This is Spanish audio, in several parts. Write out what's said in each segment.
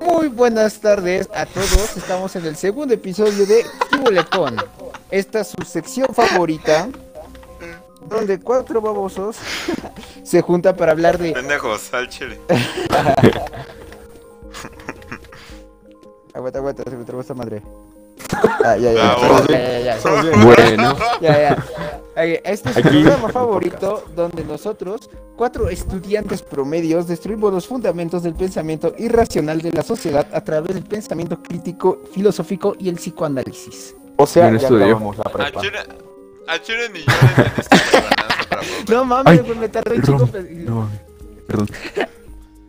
Muy buenas tardes a todos. Estamos en el segundo episodio de Kibulecon. Esta es su sección favorita, donde cuatro babosos se juntan para hablar de. Pendejos, al chile. Aguanta, aguanta, se me trabó esta madre. Ah, ya, ya, Bravo. ya, ya, ya, ya. Bueno, Ya, ya. Este es el Aquí, programa el favorito donde nosotros, cuatro estudiantes promedios, destruimos los fundamentos del pensamiento irracional de la sociedad a través del pensamiento crítico, filosófico y el psicoanálisis. O sea, ya acabamos la prepa. chile, al chile ni yo. No mames, pues me tardé un chico. perdón, no, perdón,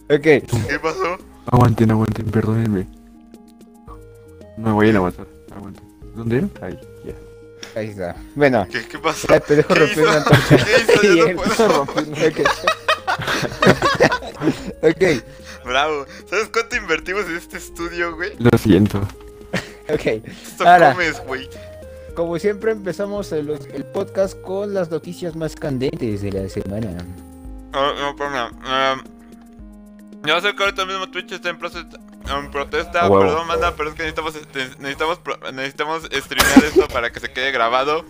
Ok, ¿Qué pasó? aguanten, aguanten, perdónenme. No me vayan a aguanten. ¿Dónde era? Ahí. Ahí está. Bueno, ¿Qué, qué pasó? ya te dejo ¿Qué romper hizo? una antorcha. ¿Qué hizo? Yo no puedo. Ok. Bravo. ¿Sabes cuánto invertimos en este estudio, güey? Lo siento. ok. Esto Ahora. comes, güey. Como siempre empezamos el, el podcast con las noticias más candentes de la semana. No, no, espérame. Um, yo sé que ahorita mismo Twitch está en, proces- en protesta, perdón, manda, pero es que necesitamos, este, necesitamos, pro- necesitamos streamear esto para que se quede grabado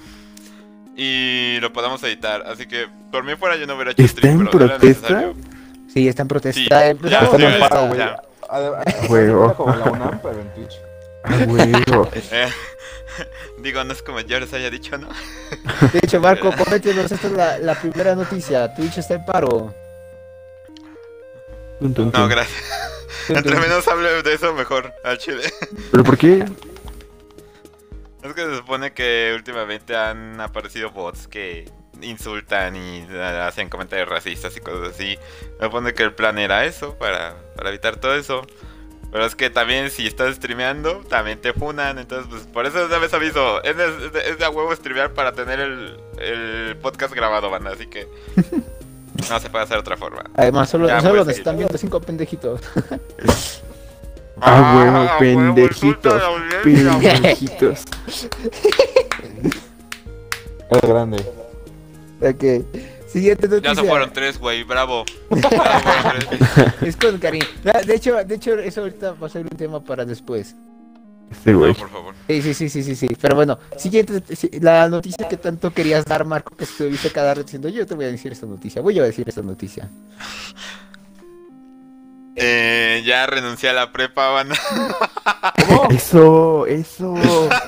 y lo podamos editar. Así que por mí fuera yo no hubiera hecho ¿Está stream, en pero era protesta? necesario. Sí, está en protesta. Sí, ya, Están sí, en paro, güey. Juego. como la UNAM, pero en Twitch. Eh, digo, no es como yo les haya dicho, ¿no? De hecho, Marco, coméntenos, esta es la, la primera noticia. Twitch está en paro. No, gracias. Entre menos hable de eso, mejor al chile. ¿Pero por qué? Es que se supone que últimamente han aparecido bots que insultan y hacen comentarios racistas y cosas así. Se supone que el plan era eso, para, para evitar todo eso. Pero es que también si estás streameando, también te funan. Entonces, pues por eso una vez aviso. Es de, es de- es de a huevo streamear para tener el, el podcast grabado, banda. Así que no se puede hacer de otra forma. Además, solo, Ya, solo pues, nos están viendo cinco pendejitos. Ah, huevo, huevo, pendejitos. Pendejitos. Es grande. ok. Siguiente Ya noticia. se fueron tres, güey, bravo. Ya tres. Es con cariño. Ah, De hecho, de hecho, eso ahorita va a ser un tema para después. Este No, güey. por favor. Sí, sí, sí, sí, sí, sí. Pero bueno, siguiente, sí, la noticia que tanto querías dar, Marco, que estuviste cada rato diciendo, yo te voy a decir esta noticia, voy a decir esta noticia. Eh, ya renuncié a la prepa, banda. Eso, eso.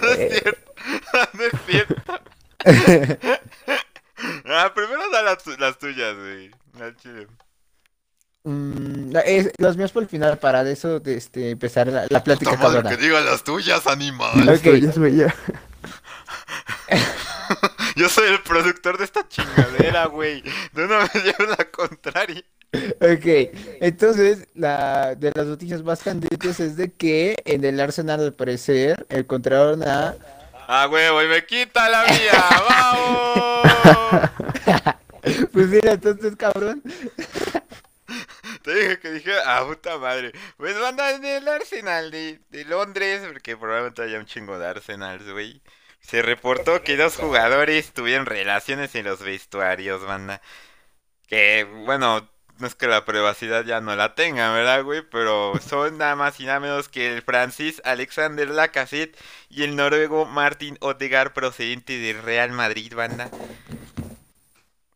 No es cierto. No es cierto. Ah, primero da las tuyas, güey. Al chile. Mm, es- los míos por el final, para de eso de, este, empezar la, la plática Puta madre, que diga las tuyas, animal. Ya Ok. estoy, ya estoy, ya. Yo soy el productor de esta chingadera, güey. De una vez llevo la contraria. Ok, entonces, la de las noticias más candentes es de que en el Arsenal, al parecer, encontraron a... Ah, huevo, y me quita la mía. ¡Vamos! Pues mira, entonces, cabrón, Te dije que dije, ah, puta madre. Pues banda en el Arsenal de, de Londres, porque probablemente haya un chingo de Arsenals, güey. Se reportó que dos jugadores tuvieron relaciones en los vestuarios, banda. Que, bueno, no es que la privacidad ya no la tengan, ¿verdad, güey? Pero son nada más y nada menos que el Francis Alexander Lacazette y el noruego Martin Odegaard procedente del Real Madrid, banda.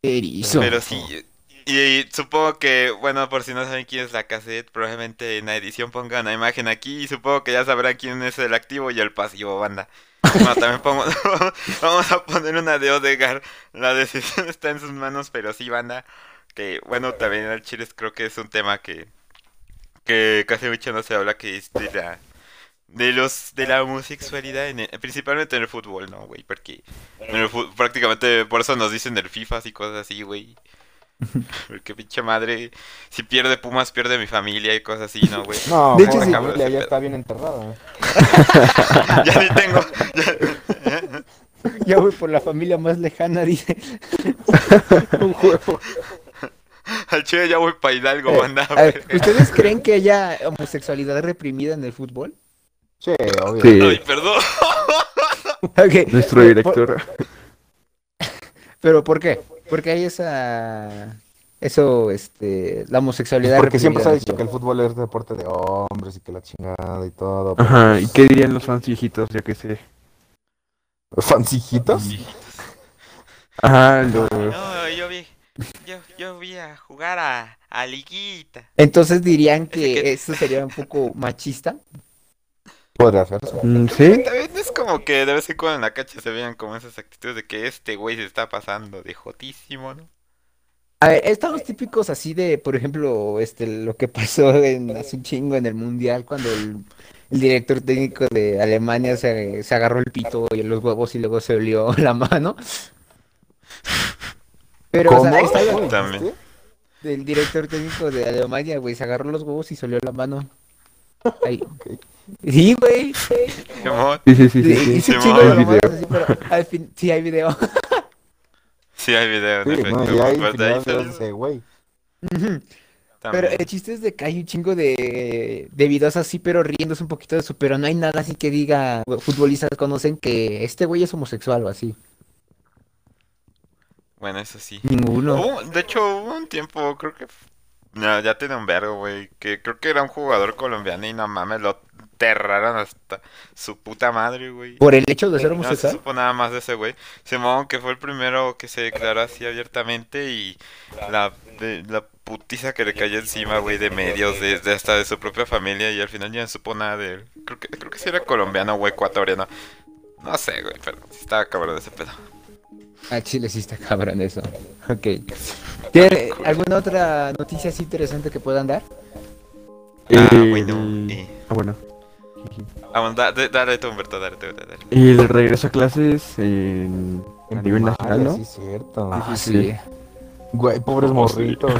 erizo. Pero sí, y, supongo que, bueno, por si no saben quién es la cassette, probablemente en la edición pongan una imagen aquí y supongo que ya sabrán quién es el activo y el pasivo, banda. Bueno, también pongo, vamos a poner una de Odegar. La decisión está en sus manos, pero sí, banda. Que, bueno, también el Chile creo que es un tema que, que casi mucho no se habla, que es de la... De los de la homosexualidad, en el- principalmente en el fútbol, ¿no, güey? Porque en el prácticamente por eso nos dicen del FIFA y cosas así, güey. Porque pinche madre, si pierde Pumas, pierde mi familia y cosas así, ¿no, güey? No, De de hecho, sí. familia ya está bien enterrada. ya ni tengo. ya- Ya voy por la familia más lejana, dice. Un juego. al chile ya voy para Hidalgo, Eh, banda. ver, ¿Ustedes creen que haya homosexualidad reprimida en el fútbol? Sí, obvio. Sí, Ay, perdón. Ok, nuestro por- director. ¿Pero por qué? Porque hay esa... Eso, este, la homosexualidad. Porque siempre se ha dicho que el fútbol es deporte de hombres y que la chingada y todo. Ajá, ¿y qué dirían los fans viejitos? Ya que sé. ¿Fancijitos? Ajá, los... No, yo vi, yo, yo vi a jugar a, a Liguita. Entonces dirían que que- eso sería un poco machista. Podría hacerse. Mm, ¿Sí? También es como que de vez en cuando en la cancha se vean como esas actitudes de que este güey se está pasando de jotísimo, ¿no? A ver, estamos típicos así de, por ejemplo, este, lo que pasó en, hace un chingo en el Mundial cuando el, el director técnico de Alemania se, se agarró el pito y los huevos y luego se olió la mano. Pero, o ¿Cómo? sea, ahí está lo- ¿Cómo También. dijiste? el director técnico de Alemania, güey, se agarró los huevos y se olió la mano. Ahí. Sí, güey. Sí, sí, sí, sí. Sí, hay de video. así, pero al fin, sí hay video. sí hay video, en Sí, efecto. no, y hay pues de ese güey. Pero el chiste es de que hay un chingo de, de videos así, pero riéndose un poquito de eso, pero no hay nada así que diga, futbolistas conocen que este güey es homosexual o así. Bueno, eso sí. Ninguno. Hubo- de hecho, hubo un tiempo, creo que... No, ya tiene un vergo, güey. Que creo que era un jugador colombiano y no mames, lo aterraron hasta su puta madre, güey. Por el hecho de ser No se homosexual. supo nada más de ese güey. Simón, que fue el primero que se declaró así abiertamente y la, de- la putiza que le cayó encima, güey, de medios, de, de hasta de su propia familia y al final ya no supo nada de él. Creo que, creo que sí era colombiano o ecuatoriano. No sé, güey, pero estaba cabrón ese pedo. Ah, Chile sí está cabrón eso. Ok. ¿Tiene alguna otra noticia así interesante que puedan dar? Ah, Eh, bueno, eh. Ah, bueno. Ah, bueno, da- da- dale tú, Humberto, dale tú, dale. Y el regreso a clases en... a nivel nacional, ¿no? Sí, cierto. Ah, sí, sí. Güey, pobres morritos.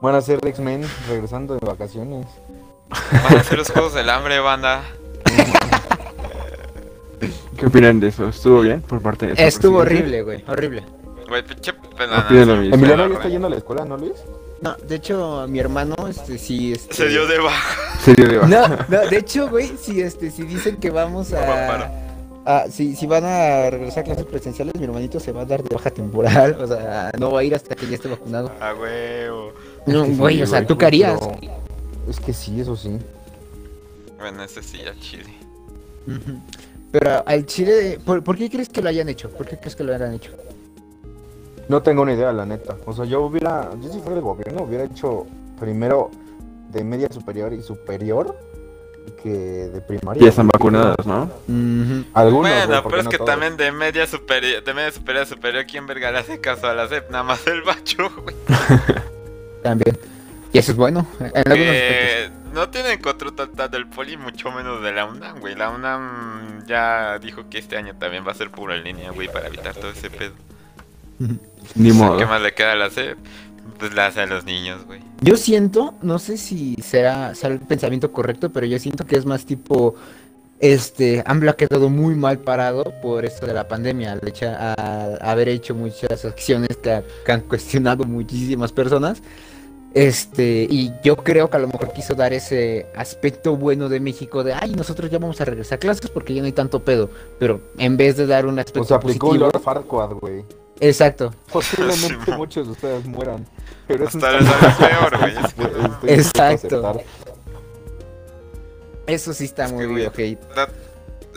Van a ser X-Men regresando de vacaciones. Van a hacer los juegos del hambre, banda. ¿Qué opinan de eso? ¿Estuvo bien por parte de Estuvo horrible, güey. Horrible. Güey, pinche Opino pelana. lo mismo. Emiliano ya está yendo a la escuela, ¿no, Luis? No, de hecho, mi hermano, este, sí, este... Se dio de baja. Serio de baja. No, no, de hecho, güey, si este, si dicen que vamos a, a si, si van a regresar a clases presenciales, mi hermanito se va a dar de baja temporal, o sea, no va a ir hasta que ya esté vacunado. A huevo. No, Es que sí, güey, o sea, güey, ¿tú qué harías? Es que sí, eso sí. Bueno, ese sí, ya chile. Pero al Chile, ¿por, por qué crees que lo hayan hecho? ¿Por qué crees que lo hayan hecho? No tengo una idea, la neta. O sea, yo hubiera, yo si fuera el gobierno, hubiera hecho primero de media superior y superior que de primaria. Ya están güey. vacunados, ¿no? Algunos, Bueno, pero es no que todos. también de media superior, de media superior a superior, ¿quién verga le hace caso a la CEP? Nada más el bacho, güey. También. Y eso es bueno, en algunos aspectos. No tienen control total del poli, mucho menos de la UNAM, güey. La UNAM ya dijo que este año también va a ser puro en línea, güey, para evitar todo ese pedo. Ni O sea, modo. ¿Qué más le queda a la CEP? Pues la hace a los niños, güey. Yo siento, no sé si será, será el pensamiento correcto, pero yo siento que es más tipo, este, AMLO ha quedado muy mal parado por esto de la pandemia, al, echa- al haber hecho muchas acciones que, ha- que han cuestionado muchísimas personas. Este, y yo creo que a lo mejor quiso dar ese aspecto bueno de México de, ay, nosotros ya vamos a regresar a clases porque ya no hay tanto pedo, pero en vez de dar un aspecto O sea, aplicó positivo, Lord Farquaad, güey. exacto, Posiblemente muchos de ustedes mueran. Pero eso Hasta les peor, güey. Estoy Exacto. eso sí está Es muy güey, ok. La-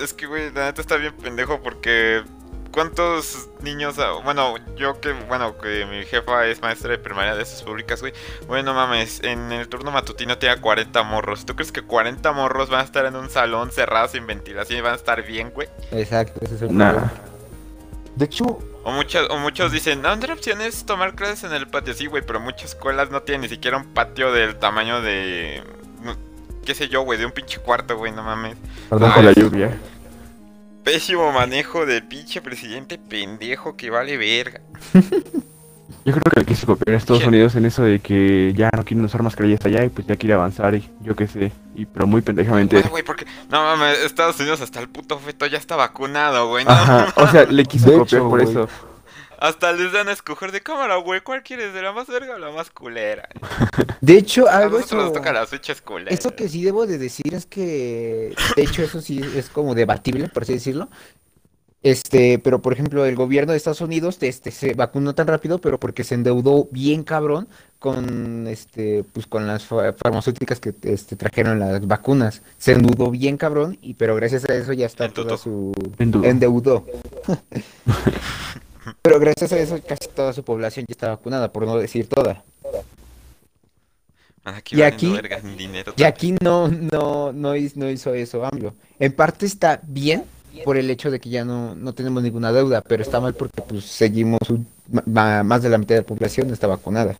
es que, güey, la neta está bien pendejo porque. ¿Cuántos niños.? ah, Bueno, yo que. Bueno, que mi jefa es maestra de primaria de esas públicas, güey. Bueno, mames, en el turno matutino tenía 40 morros. ¿Tú crees que 40 morros van a estar en un salón cerrado sin ventilación y van a estar bien, güey? Exacto, ese es el Nah. problema. De hecho, O, muchos o muchos dicen, no, otra opción es tomar clases en el patio. Sí, güey, pero muchas escuelas no tienen ni siquiera un patio del tamaño de. no, qué sé yo, güey, de un pinche cuarto, güey, no mames. perdón Con la sí. lluvia. Pésimo manejo del pinche presidente pendejo que vale verga. Yo creo que le quiso copiar a Estados. Unidos en eso de que ya no quieren usar mascarillas allá y pues ya quiere avanzar y yo qué sé. Y pero muy pendejamente. Ay, güey, porque. No mames, Estados Unidos hasta el puto feto ya está vacunado, güey. No, Ajá, o sea, le quiso De copiar hecho, por eso. Hasta les dan a escoger de cámara, güey. ¿Cuál quieres? ¿De la más verga o la más culera? De hecho, A algo nosotros eso, nos toca las fechas culeras. eso que sí debo de decir es que, de hecho, eso sí es como debatible, por así decirlo. Este, pero por ejemplo, el gobierno de Estados Unidos este, se vacunó tan rápido, pero porque se endeudó bien cabrón con este, pues con las fa- farmacéuticas que este, trajeron las vacunas. Se endeudó bien cabrón, y pero gracias a eso ya está toda Endeudó. su Endeudó. endeudó. Pero gracias a eso casi toda su población ya está vacunada, por no decir toda. Aquí Y aquí- dinero. Y aquí no, no, no, no hizo eso AMLO. En parte está bien por el hecho de que ya no, no tenemos ninguna deuda, pero está mal porque pues seguimos, un- ma- más de la mitad de la población está vacunada.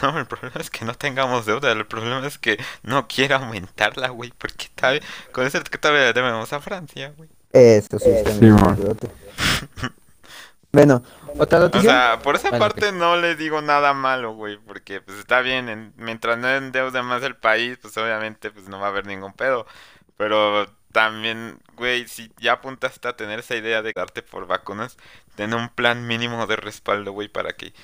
No, el problema es que no tengamos deuda. El problema es que no quiera aumentarla, güey. Porque está. Con eso que todavía le debemos a Francia, güey. Eso sí, está Sí. Bueno, otra O noticia. sea, por esa Vale, parte no le digo nada malo, güey, porque pues está bien, en- mientras no endeude más el país, pues obviamente pues no va a haber ningún pedo. Pero también, güey, si ya apuntaste a tener esa idea de darte por vacunas, ten un plan mínimo de respaldo, güey, para que...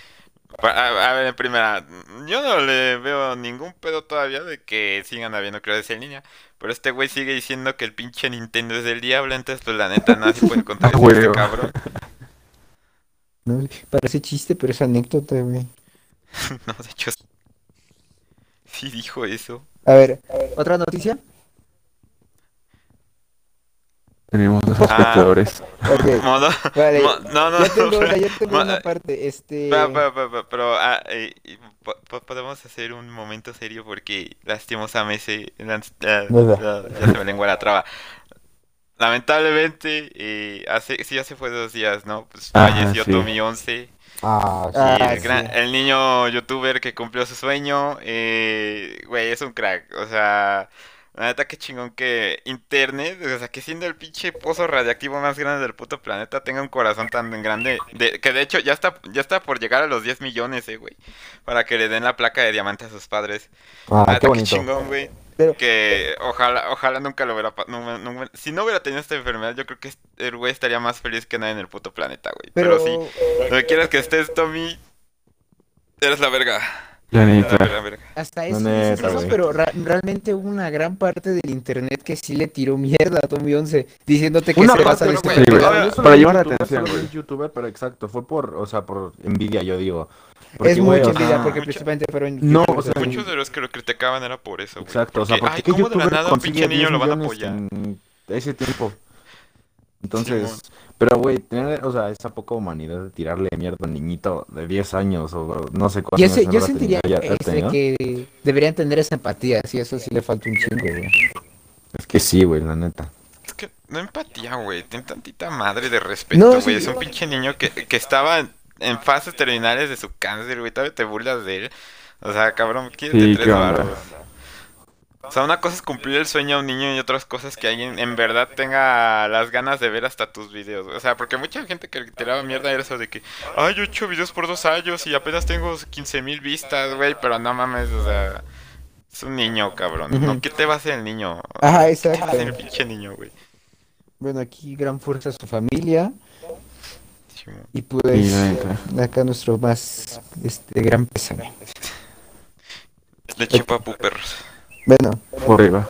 pa- A, a ver, en primera, yo no le veo ningún pedo todavía de que sigan habiendo clases en línea, pero este güey sigue diciendo que el pinche Nintendo es del diablo, entonces pues la neta nadie puede contradecir a este cabrón. No, parece chiste, pero es anécdota, güey. No, de hecho, sí dijo eso. A ver, otra noticia. Tenemos dos Ah. espectadores. Ok, Modo- vale. mo- no, no, Ya tengo no, una, ya tengo una parte. Este. Pero, pero, pero, pero, pero, ah, eh, po- podemos hacer un momento serio porque lastimosamente la- la- ya se me lengua la traba. Lamentablemente, eh, hace, sí, hace fue dos días, ¿no? Pues Ah, falleció sí. Tommy 11, Ah, sí. Ah, el, gran- sí. el niño youtuber que cumplió su sueño. Eh, güey, es un crack. O sea, la neta que chingón que Internet, o sea, que siendo el pinche pozo radiactivo más grande del puto planeta, tenga un corazón tan grande. De, que de hecho ya está, ya está por llegar a los 10 millones, eh, güey. Para que le den la placa de diamante a sus padres. Ah, La neta qué que bonito. chingón, güey. Pero- Que ojalá, ojalá nunca lo hubiera no- no- si no hubiera tenido esta enfermedad, yo creo que el güey estaría más feliz que nadie en el puto planeta, güey. Pero, Pero, sí, donde quieras que estés, Tommy, eres la verga. La La neta. verga, verga. hasta eso, neta, pero realmente hubo una gran parte del internet que sí le tiró mierda a Tommy 11, diciéndote que Una se basa no, este Sí, Para vi llamar la atención, güey. youtuber, pero exacto, fue por, o sea, por envidia, yo digo. Porque, Es mucha envidia porque mucha- principalmente fueron No, o sea. Muchos de los que lo criticaban era por eso, güey. Exacto, o sea, Porque, ay, qué ¿cómo de la youtuber nada un pinche niño 10 lo van a apoyar? en ese tiempo? Entonces, pero güey, tener, o sea, esa poca humanidad de tirarle mierda a un niñito de 10 años o no sé cuántos Yo, sé- yo sentiría ya- este, que deberían tener esa empatía, sí, eso sí le falta un chingo, güey. Es que sí, güey, la neta. Es que no empatía, güey. Ten tantita madre de respeto, No, güey. sí, es un pinche niño que, que estaba en, fases terminales de su cáncer, güey. Todavía te burlas de él. O sea, cabrón, quieres Sí, de tres. O sea, una cosa es cumplir el sueño a un niño y otras cosas que alguien en verdad tenga las ganas de ver hasta tus videos. O sea, porque mucha gente que tiraba mierda era eso de que, ay, yo he hecho videos por dos años y apenas tengo 15 mil vistas, güey, pero no mames, o sea, es un niño, cabrón. ¿Qué te va a hacer el niño? Ajá, ¿Qué te va a hacer el exacto. pinche niño, güey? Bueno, aquí gran fuerza a su familia. Y pues neta. acá nuestro más este gran pésame. De chipapu, perros. Bueno, Forever.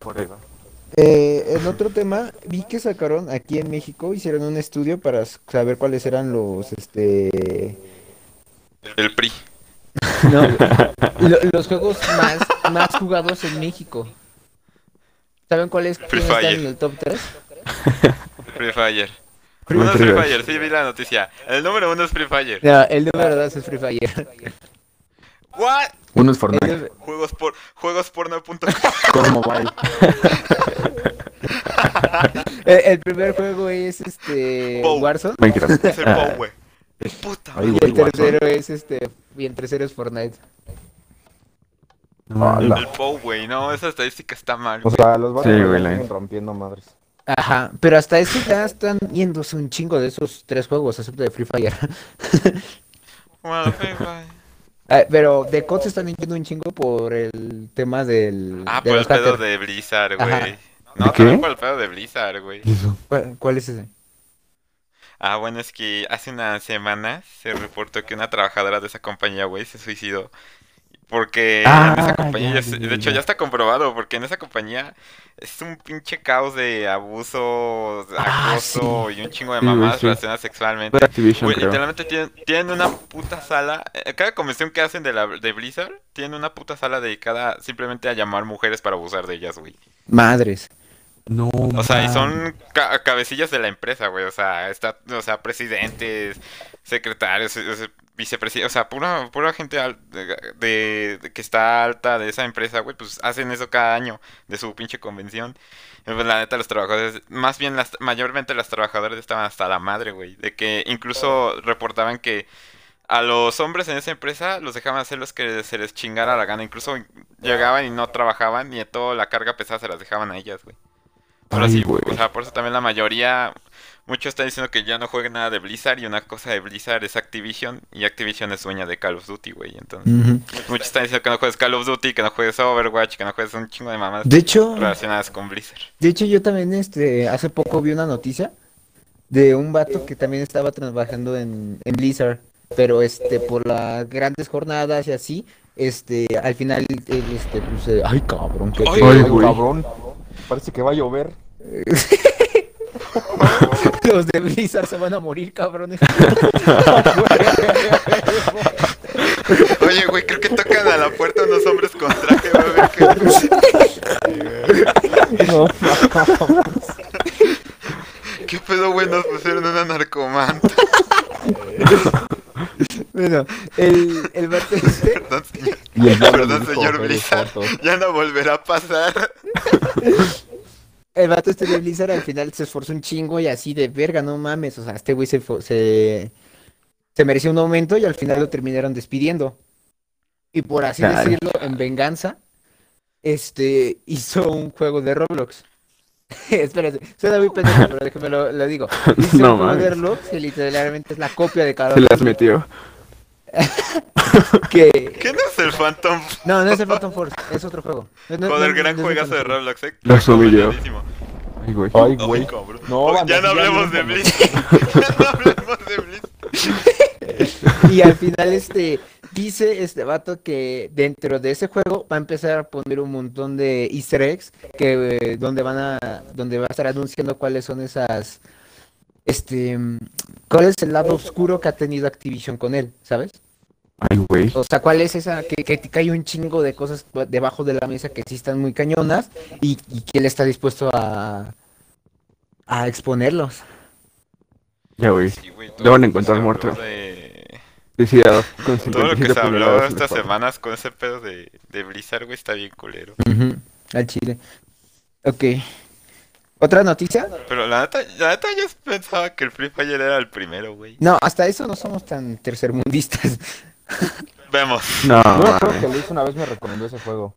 eh, en otro tema vi que sacaron aquí en México hicieron un estudio para saber cuáles eran los este El PRI. no, lo- los juegos más más jugados en México. ¿Saben cuál es quién está Fire. en el top 3? Free Fire. Free Uno es Free Fire. Sí vi la noticia. El número uno es Free Fire. No, el número 2 es Free Fire. What? Uno es Fortnite, Juegos por juegosporno.com. con mobile. El, el primer juego es este Wow. Warzone Minecraft. Es el POW, güey. Puta Ay, madre. y el tercero es este y el tercero es Fortnite. No. El POW, güey. No, esa estadística está mal. O sea, los vatos Sí, rompiendo madres. Ajá, pero hasta eso ya están yéndose un chingo de esos tres juegos, excepto de Free Fire. Bueno, Free Fire. Ah, pero de COD se están yendo un chingo por el tema del Ah, de por el pedo hackers. de Blizzard, güey. No, también por el pedo de Blizzard, güey. ¿Cuál, cuál es ese? Ah, bueno, es que hace una semana se reportó que una trabajadora de esa compañía, güey, se suicidó. Porque Ah, en esa compañía, ya, de hecho ya. ya está comprobado, porque en esa compañía es un pinche caos de abuso, Ah, acoso y un chingo de Sí, mamadas sí. relacionadas sexualmente. Creo. literalmente tienen, tienen una puta sala. eh, Cada convención que hacen de, la, de Blizzard, tienen una puta sala dedicada simplemente a llamar mujeres para abusar de ellas, güey. Madres. No, O sea, y son ca- cabecillas de la empresa, güey. O sea, está, o sea, presidentes, secretarios, vicepresidentes, o sea, pura, pura gente de, que está alta de esa empresa, güey, pues hacen eso cada año de su pinche convención. Pues, la neta, los trabajadores, más bien las, mayormente las trabajadoras estaban hasta la madre, güey. De que incluso reportaban que a los hombres en esa empresa los dejaban hacer los que se les chingara la gana. Incluso llegaban y no trabajaban y toda la carga pesada se las dejaban a ellas, güey. Ay, sí, güey. o sea, por eso también la mayoría, muchos están diciendo que ya no jueguen nada de Blizzard y una cosa de Blizzard es Activision y Activision es dueña de Call of Duty, güey. Entonces, muchos están diciendo que no juegues Call of Duty, que no juegues Overwatch, que no juegues un chingo de mamadas De hecho, relacionadas con Blizzard. de hecho yo también este hace poco vi una noticia de un vato que también estaba trabajando en, en Blizzard, pero este por las grandes jornadas y así, este al final este pues eh, ay cabrón, qué Ay, cabrón. Parece que va a llover. Los de Blizzard se van a morir, cabrones. Oye, güey, creo que tocan a la puerta unos hombres con traje, güey. a ver qué- No, ¿Qué pedo, güey? Nos pusieron una narcomanta. Bueno, el, el vato este, Perdón, señor. Y el Perdón, señor "Eres Blizzard. joto". Ya no volverá a pasar. el vato este de Blizzard al final se esforzó un chingo y así de verga, no mames. O sea, este güey se, se, se mereció un aumento y al final lo terminaron despidiendo. Y por así decirlo, en venganza, este hizo un juego de Roblox. Espérate, suena muy pendejo, pero déjame lo, lo digo. Hizo No un. Roblox que literalmente es la copia de Call Se of las Duty, metió. que ¿Qué no es el Phantom? No, no es el Phantom Force, es otro juego. No- no- Joder, no- gran no juegazo de. Roblox, eh. Humilló. Recomendadísimo. Ay, güey. Ay, güey. No, Oh, ya no hablemos de Blitz. ya no hablemos de Blitz. Y al final este dice este vato que dentro de ese juego va a empezar a poner un montón de easter eggs que eh, donde van a donde va a estar anunciando cuáles son esas este cuál es el lado oscuro que ha tenido Activision con él, ¿sabes? Ay, güey. O sea, cuál es esa que, que, que hay un chingo de cosas debajo de la mesa que sí están muy cañonas y, y que él está dispuesto a a exponerlos. Ya, güey. Sí, güey, Lo van a encontrar muerto. de- Suicidado. Con Todo lo que 57 se habló estas semanas con ese pedo de, de Blizzard, güey, está bien culero. Al chile. Ok. ¿Otra noticia? Pero la neta, la neta yo pensaba que el Free Fire era el primero, güey. No, hasta eso no somos tan tercermundistas. Vemos. No, No, creo que Luis una vez me recomendó ese juego.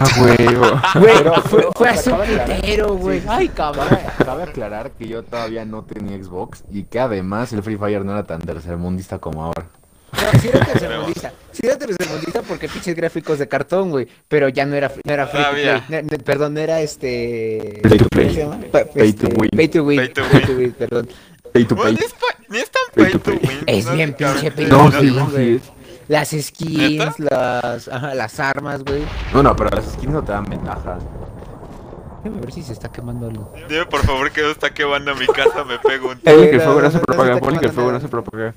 Ah, huevo. Güey, Pero- fue, pero, fue hace un putero, güey. Sí, Ay, cabrón. Cabe, cabe aclarar que yo todavía no tenía Xbox y que además el Free Fire no era tan tercermundista como ahora. No, sí era tercermundista. Sí era tercermundista porque pinches gráficos de cartón, güey. Pero ya no era, no era free to Todavía. play. No, no, perdón, no era este. Play to play. ¿Cómo se llama? Pa- Pay to este, win. Pay to win. Pay to Pay win. to win, perdón. Pay to Bueno, pay. ni, es tan Pay pay to pay. win. Es ¿no? bien pinche pay No, to win, no, güey. Las skins, ¿Neta? las, ajá, las armas, güey. No, no, pero las skins no te dan ventaja. Déjame ver si se está quemando algo. Dime por favor que no está quemando mi casa, me pego un Pone que el no, fuego no no, se no, propaga. Pone que el fuego no se propaga.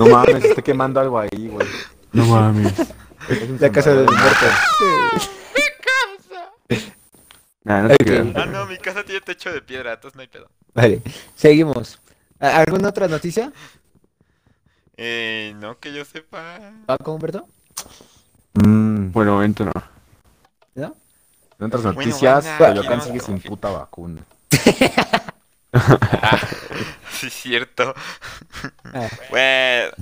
No mames, está quemando algo ahí, güey. No mames. La casa de los muertos. Nah, no te Ok. creas. Ah, no, mi casa tiene techo de piedra, entonces no hay pedo. Vale, seguimos. ¿A- ¿Alguna otra noticia? Eh, no que yo sepa. Paco Humberto? Mm, Por el momento no. ¿No? en otras Bueno, noticias, Coyoacán sigue sin puta vacuna. Ah, sí, cierto. Ah, Bueno,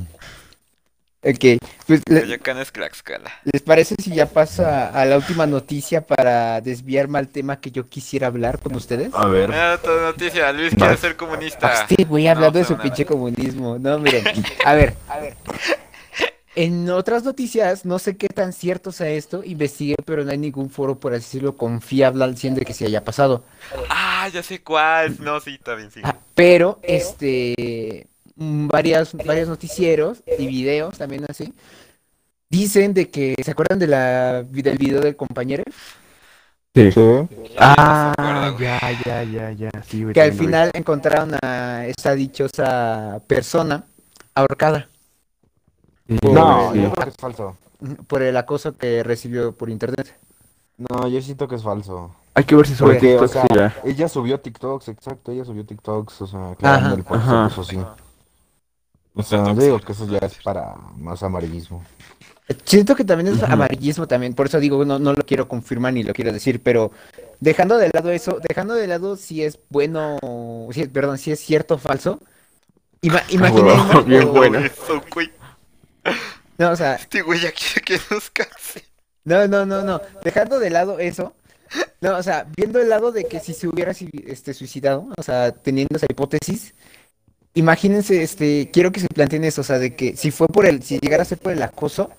ok, pues Coyoacán es Tlaxcala. ¿les parece si ya pasa a la última noticia para desviarme al tema que yo quisiera hablar con ustedes? A ver. Mira otra noticia, Luis quiere ser comunista. Este güey hablando de No, su pinche comunismo. No, miren, a ver, a ver. En otras noticias, no sé qué tan cierto sea esto, investigué, pero no hay ningún foro, por así decirlo, confiable al 100 de que se haya pasado. Ah, ya sé cuál. No, sí, bien, sí. Ah, pero, este, varias, varios noticieros y videos también así, dicen de que, ¿se acuerdan de la, del video del compañero? Sí. Sí. Ah, güey. ya, ya, ya, ya. Sí, Que al final encontraron a esa dichosa persona ahorcada Sí, No, sí. yo creo que es falso. mm, por el acoso que recibió por internet. No, yo siento que es falso. Hay que ver si sube Porque, o TikTok, sea, sí, ya. ella subió TikToks, exacto, ella subió TikToks, o sea, Ajá. el puesto, Ajá. O sea, yo digo que eso ya es para más amarillismo. Siento que también es amarillismo también, por eso digo, no, no lo quiero confirmar ni lo quiero decir, pero dejando de lado eso, dejando de lado si es bueno, si es, perdón, si es cierto o falso, ima- imaginemos, huevo, bien o- bueno. Eso, güey. no, o sea, Este güey ya quiere que nos canse. no, no, no, no, dejando de lado eso, no, o sea, viendo el lado de que si se hubiera este, suicidado, o sea, teniendo esa hipótesis, imagínense, este, quiero que se planteen eso, o sea, de que si fue por el, si llegara a ser por el acoso,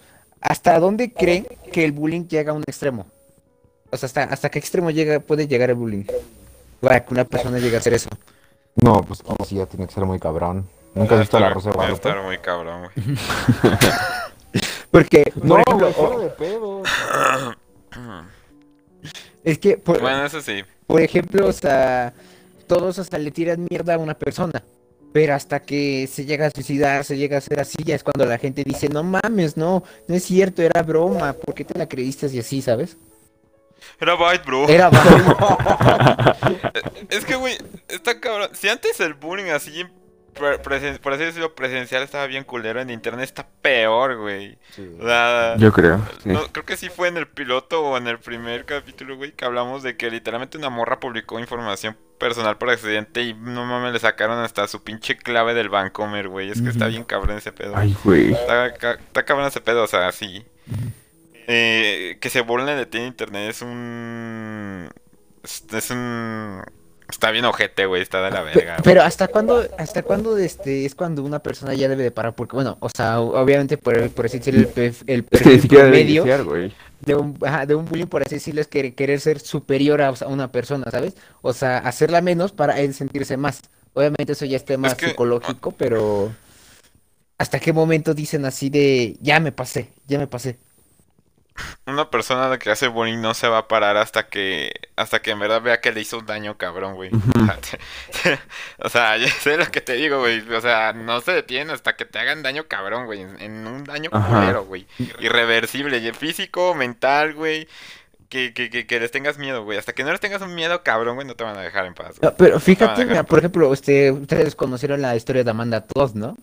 ¿hasta dónde creen que el bullying llega a un extremo? O sea, ¿hasta, hasta qué extremo llega, puede llegar el bullying? Para que una persona llegue a hacer eso. No, pues que sí, ya tiene que ser muy cabrón. ¿Nunca has visto la Rosa de Guadalupe? estar muy cabrón, güey. Porque, por No, ejemplo, güey, fuera o- de pedo. es que, por, Bueno, eso sí. por ejemplo, o sea, todos hasta le tiran mierda a una persona. Pero hasta que se llega a suicidar, se llega a hacer así, ya es cuando la gente dice, no mames, no, no es cierto, era broma, ¿por qué te la creíste y así, sabes? Era Byte, bro. Era broma. Es que, güey, está cabrón. Si antes el bullying así, por así decirlo, presencial estaba bien culero, en internet está peor, güey. Sí. O sea, Yo creo. sí. no, creo que sí fue en el piloto o en el primer capítulo, güey, que hablamos de que literalmente una morra publicó información personal por accidente y no mames, le sacaron hasta su pinche clave del Vancomer, güey. Es que está bien cabrón ese pedo. Ay, güey. Está, ca- está cabrón ese pedo, o sea, sí. Eh, que se burlen de ti en internet es un. Es, un. Está bien ojete, güey, está de la Pe- verga. Pero hasta cuándo, hasta cuándo este es cuando una persona ya debe de parar, porque bueno, o sea, obviamente por, por así decirlo, el, el perfil promedio iniciar. De un, ajá, de un bullying, por así decirlo, es querer, querer ser superior a, o sea, a una persona, ¿sabes? O sea, hacerla menos para él sentirse más. Obviamente eso ya es tema Es que- psicológico, pero ¿hasta qué momento dicen así de ya me pasé, ya me pasé? Una persona que hace bullying no se va a parar hasta que. Hasta que en verdad vea que le hizo un daño, cabrón, güey. O sea, ya sé lo que te digo, güey. O sea, no se detiene hasta que te hagan daño, cabrón, güey. En, un daño culero, güey. Irreversible, físico, mental, güey. Que, que, que, que les tengas miedo, güey. Hasta que no les tengas un miedo, cabrón, güey, no te van a dejar en paz. güey. No, pero Ah, fíjate, mira, por ejemplo, este, ustedes conocieron la historia de Amanda Todd, ¿no?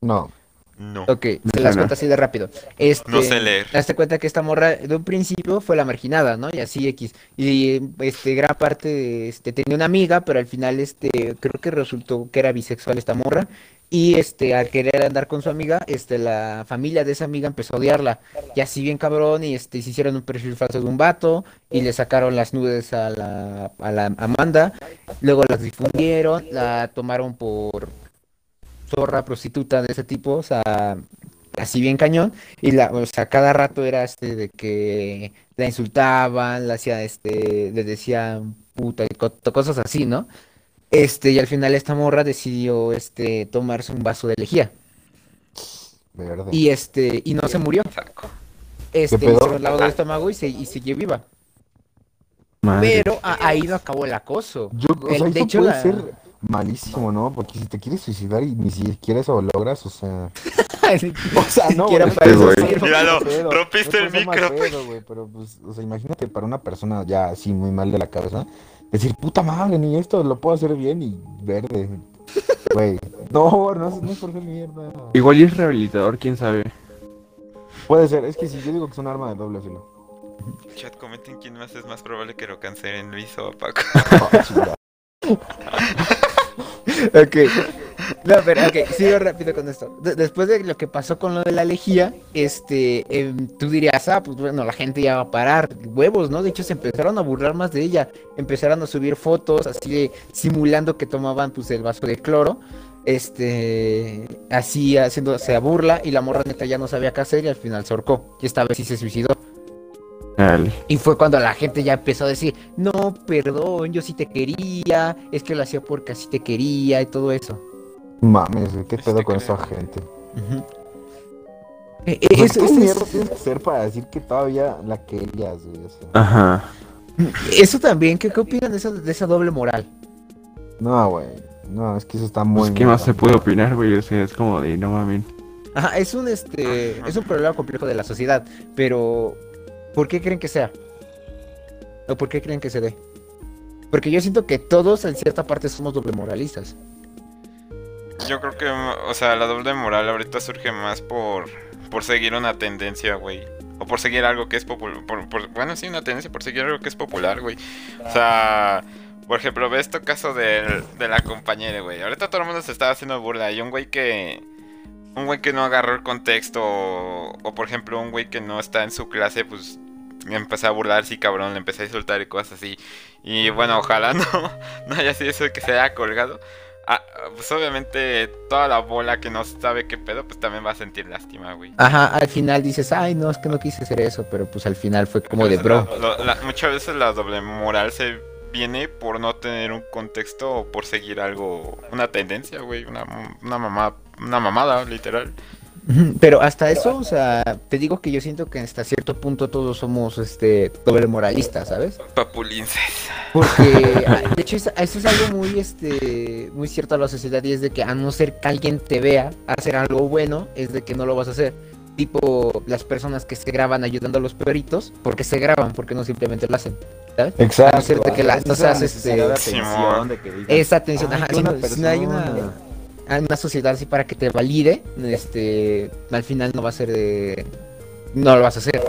No. No. Ok, se las cuento así de rápido. Este, No sé leer. Hazte cuenta que esta morra de un principio fue la marginada, ¿no? Y así X. Y este, gran parte, este, tenía una amiga, pero al final, este, creo que resultó que era bisexual esta morra. Y este, al querer andar con su amiga, este, la familia de esa amiga empezó a odiarla. Y así bien cabrón, y este, se hicieron un perfil falso de un vato, y le sacaron las nudes a la, a la Amanda. Luego las difundieron, la tomaron por zorra, prostituta de ese tipo, o sea, así bien cañón. Y la, o sea, cada rato era este de que la insultaban, la hacía este, le decían puta y co- cosas así, ¿no? Este, y al final esta morra decidió este tomarse un vaso de lejía. Verde. Y este, y no se murió. Este, pedo? hizo el lavado de estómago y se, y siguió viva. Madre. Pero a- ahí no acabó el acoso. Yo, o sea, de eso hecho, puede la- ser malísimo, ¿no? Porque si te quieres suicidar y ni siquiera eso lo logras, o sea... o sea, no, güey. Míralo, rompiste no el micro, pedo, güey, pero pues, o sea, imagínate para una persona ya así muy mal de la cabeza, decir, puta madre, ni esto lo puedo hacer bien y verde. Güey, no, no, es- no es por ser mierda. Igual y es rehabilitador, quién sabe. Puede ser, es que si yo digo que es un arma de doble filo. Chat, comenten quién más es más probable que lo cancelen, Luis o Paco. Ok. No, pero ok, sigo rápido con esto. De- después de lo que pasó con lo de la lejía, este, em, tú dirías, ah, pues bueno, la gente ya va a parar, huevos, ¿no? De hecho, se empezaron a burlar más de ella, empezaron a subir fotos así de simulando que tomaban pues el vaso de cloro, este, así haciéndose a burla y la morra neta ya no sabía qué hacer y al final se ahorcó y esta vez sí se suicidó. Dale. Y fue cuando la gente ya empezó a decir, no, perdón, yo sí te quería, es que lo hacía porque así te quería y todo eso. Mames, qué pedo con esta gente. Ujú. Eh, O sea, es- ¿Qué es- mierda tienes que hacer para decir que todavía la querías, güey? O sea, Ajá. eso también, ¿qué, qué opinan de esa, de esa doble moral? no, güey. No, es que eso está muy. Pues, ¿qué muy más se mal. puede opinar, güey? O sea, es como de, no mames. Ajá, es un este es un problema complejo de la sociedad, pero ¿por qué creen que sea? ¿O por qué creen que se dé? Porque yo siento que todos en cierta parte somos doble moralistas. Yo creo que, o sea, la doble moral ahorita surge más por, por seguir una tendencia, güey. O por seguir algo que es popular. bueno, sí, una tendencia por seguir algo que es popular, güey. O sea, por ejemplo, ve este caso del- de la compañera, güey. Ahorita todo el mundo se estaba haciendo burla. Y un güey que. Un güey que no agarró el contexto. O, o, por ejemplo, un güey que no está en su clase, pues. Me empecé a burlar, sí, cabrón. Le empecé a insultar y cosas así. Y bueno, ojalá no, no haya sido eso que se haya colgado. Ah, pues obviamente toda la bola que no sabe qué pedo, pues también va a sentir lástima, güey. Ajá, al final dices, ay, no, es que no quise hacer eso, pero pues al final fue como de bro. La- la- muchas veces la doble moral se viene por no tener un contexto o por seguir algo, una tendencia, güey, una, una mamá, una mamada, literal. Pero hasta eso, o sea, te digo que yo siento que hasta cierto punto todos somos este doble moralistas, ¿sabes? Papulinces. Porque ah, de hecho es- eso es algo muy este muy cierto a la sociedad y es de que a no ser que alguien te vea hacer algo bueno, es de que no lo vas a hacer. Tipo las personas que se graban ayudando a los perritos, porque se graban, porque no simplemente lo hacen. ¿Sabes? Exacto. A no ser de que la- no seas, este, atención, Simón. de que digan, Esa atención, "Ay, ajá, si no, si no hay una, persona". a una sociedad así para que te valide, este, al final no va a ser de... No lo vas a hacer.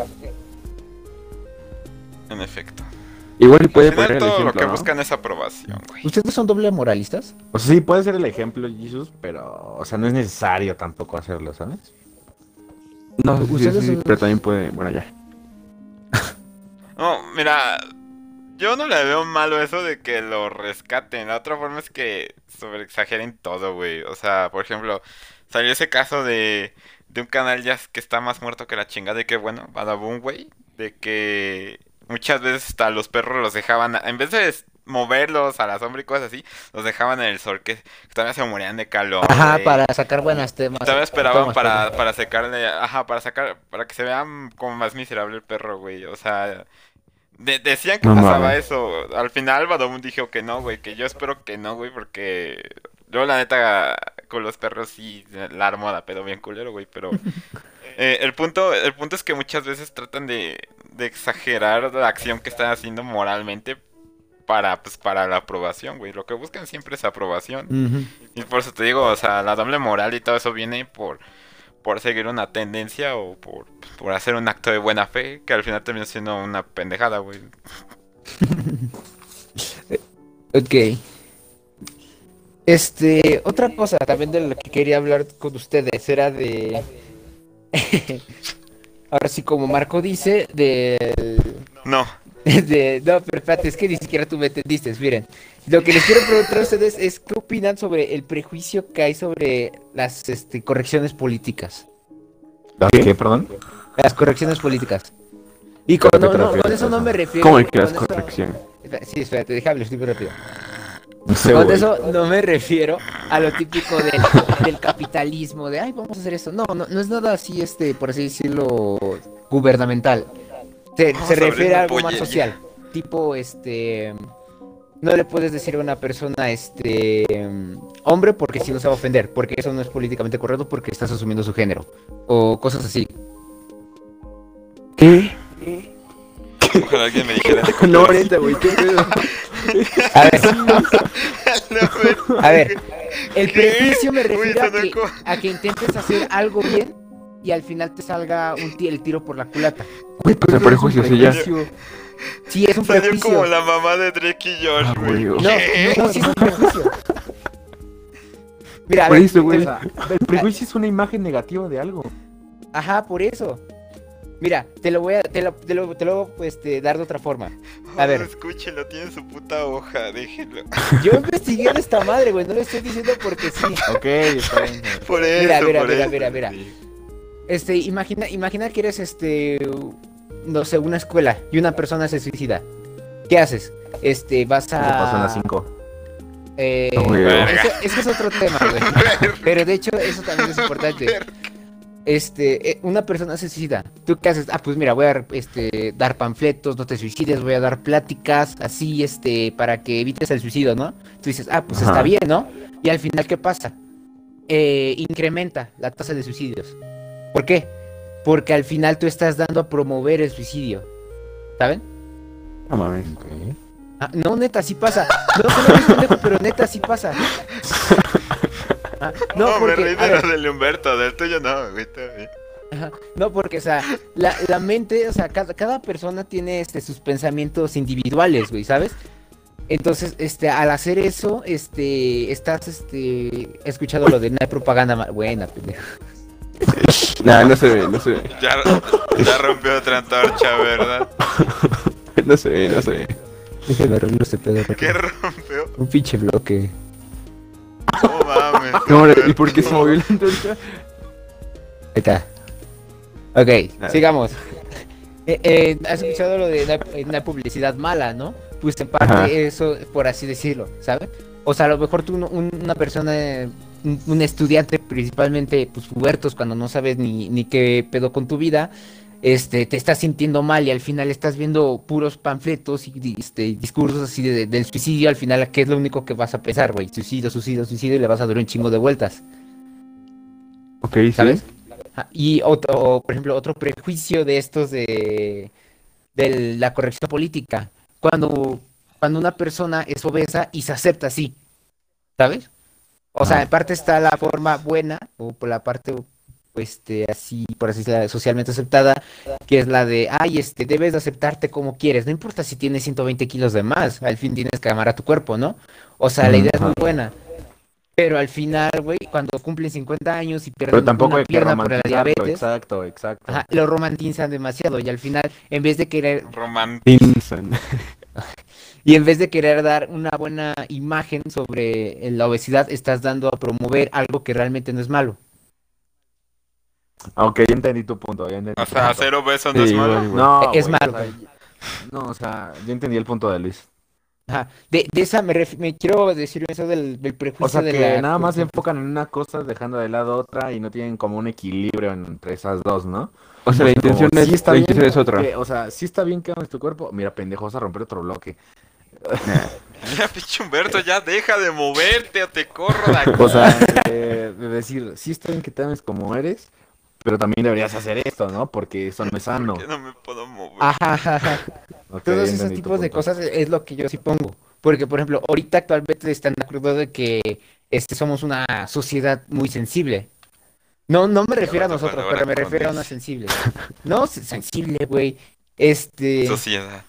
En efecto. Igual puede Al final poner el todo lo que ¿no? buscan es aprobación, güey. ¿Ustedes son doble moralistas? O sea, sí, puede ser el ejemplo, Jesus, pero, o sea, no es necesario tampoco hacerlo, ¿sabes? No, sí, Ustedes sí, son- pero también puede, bueno, ya. No, mira, yo no le veo malo eso de que lo rescaten. La otra forma es que sobreexageren todo, güey. O sea, por ejemplo, salió ese caso de, de un canal ya que está más muerto que la chingada y que bueno, Badaboom, güey. De que muchas veces hasta los perros los dejaban, en vez de moverlos a la sombra y cosas así, los dejaban en el sol que, que todavía se morían de calor. Ajá, para sacar buenas temas. Todavía esperaban para, para secarle, ajá, para sacar, para que se vean como más miserable el perro, güey. O sea, de- decían que No pasaba mames. eso. Al final Badum dijo que no, güey, que yo espero que no, güey, porque yo la neta con los perros sí la armo la pedo bien culero, güey, pero eh, el punto, el punto es que muchas veces tratan de, de exagerar la acción que están haciendo moralmente para, pues, para la aprobación, güey. Lo que buscan siempre es aprobación. Y por eso te digo, o sea, la doble moral y todo eso viene por, por seguir una tendencia o por, por hacer un acto de buena fe que al final termina siendo una pendejada, güey. Ok. Este, otra cosa también de lo que quería hablar con ustedes era de. Ahora sí, como Marco dice, del. No, De... No, pero espérate, es que ni siquiera tú me entendiste. Miren, lo que les quiero preguntar a ustedes es: ¿qué opinan sobre el prejuicio que hay sobre las este, correcciones políticas? ¿Qué? ¿Qué, perdón? Las correcciones políticas. Y con, ¿A qué no, te no, refieres, con eso no me refiero. ¿Cómo es que las eso- correcciones? Sí, espérate, déjame, estoy muy rápido. Con eso no me refiero a lo típico del, del capitalismo, de ay, vamos a hacer esto. No, no, no es nada así, este, por así decirlo, gubernamental. Se, refiere a algo más social. Tipo, este. No le puedes decir a una persona, este. Hombre, porque si no se va a ofender. Porque eso no es políticamente correcto, porque estás asumiendo su género. O cosas así. ¿Qué? ojalá alguien me dijera No, ahorita, güey, qué pedo. A ver, a ver. El prejuicio me refiere que, a que intentes hacer algo bien y al final te salga un el tiro por la culata. Güey, pero prejuicio, sí, ya. Sí, es un Salió prejuicio. como la mamá de Drake y Josh, Ah, güey. No, no, sí es un prejuicio. Mira, a Por ver, eso, güey. El prejuicio es una imagen negativa de algo. Ajá, por eso. Mira, te lo voy a, te lo, te lo, te lo voy a, este, dar de otra forma. A Oh, ver. Escúchelo, tiene su puta hoja, déjenlo. Yo investigué de esta madre, güey, no lo estoy diciendo porque sí. Ok, está bien. Por eso, Mira, mira, por mira, eso. mira, mira. Este, imagina, imagina que eres este, no sé, una escuela y una persona se suicida. ¿Qué haces? Este, vas pasó en a. las 5. Eh, No, güey. eso, eso es otro tema, güey. Pero de hecho, eso también es importante. Este, eh, una persona se suicida. ¿Tú qué haces? Ah, pues mira, voy a este, dar panfletos, no te suicides, voy a dar pláticas, así, este, para que evites el suicidio, ¿no? Tú dices, ah, pues Ajá. está bien, ¿no? Y al final, ¿qué pasa? Eh, incrementa la tasa de suicidios. ¿Por qué? Porque al final tú estás dando a promover el suicidio. ¿Saben? No mames. Ah, no, neta, sí pasa. No, no, no, pendejo, pero neta, sí pasa. Ah, no, No, me porque, reí a de ver, lo del Humberto, del tuyo no. Ajá, No, porque, o sea, la, la mente, o sea, cada, cada persona tiene este, sus pensamientos individuales, güey, ¿sabes? Entonces, este, al hacer eso, este, estás, este, he escuchado lo de no hay propaganda buena, pendejo. Nah, no se ve, no se ve. Ya, ya rompió otra antorcha, ¿verdad? No se ve, no se ve. Déjame arreglar este pedo. ¿Qué rompió? Un pinche bloque. No mames. No, hombre, ¿y por qué se movió la antorcha? Ahí está. Ok, sigamos. Eh, eh, ¿Has escuchado lo de una, una publicidad mala, no? Pues en parte Ajá. eso, por así decirlo, ¿sabes? O sea, a lo mejor tú, no- un- una persona, un, estudiante, principalmente, pues, pubertos, cuando no sabes ni, ni qué pedo con tu vida, este, te estás sintiendo mal y al final estás viendo puros panfletos y este, discursos así de- del suicidio, al final, ¿qué es lo único que vas a pensar, güey? Suicidio, suicidio, suicidio, y le vas a dar un chingo de vueltas. Ok. ¿sabes? Ajá, Y otro, por ejemplo, otro prejuicio de estos de, de la corrección política. Cuando, cuando una persona es obesa y se acepta así, ¿sabes? O sea, Ajá. en parte está la forma buena, o por la parte, este, así, por así decirlo, socialmente aceptada, que es la de, ay, este, debes de aceptarte como quieres, no importa si tienes 120 kilos de más, al fin tienes que amar a tu cuerpo, ¿no? O sea, la idea es muy buena. Pero al final, güey, cuando cumplen 50 años y pierden Pero tampoco una hay que pierna por la diabetes, Exacto, exacto. ajá, lo romantizan demasiado y al final, en vez de querer, Román. Y en vez de querer dar una buena imagen sobre eh, la obesidad, estás dando a promover algo que realmente no es malo. Ok, ya entendí tu punto. Ya entendí O sea, punto. hacer obeso no es malo. No, Es güey, malo. o sea, no, o sea, yo entendí el punto de Luis. Ajá. De, de esa me, ref- me quiero decir eso del, del prejuicio O sea, de que la nada más se enfocan en una cosa dejando de lado otra y no tienen como un equilibrio entre esas dos, ¿no? O sea, la Como, intención sí es, está la bien intención es otra. que- o sea, sí está bien que ames tu cuerpo. Mira, pendejo, vas a romper otro bloque. Ya, pinche Humberto, ya deja de moverte o te corro de aquí. O sea, de, de decir, sí está bien que te ames como eres, pero también deberías hacer esto, ¿no? Porque eso no es sano. ¿Por qué no me puedo mover? Ajá, ajá, Todos esos tipos de cosas es lo que yo sí pongo. Porque, por ejemplo, ahorita actualmente están de acuerdo de que este, somos una sociedad muy sensible. No, no me refiero a nosotros, pero me refiero a una sensible. No, se- sensible, güey. Este. Sociedad.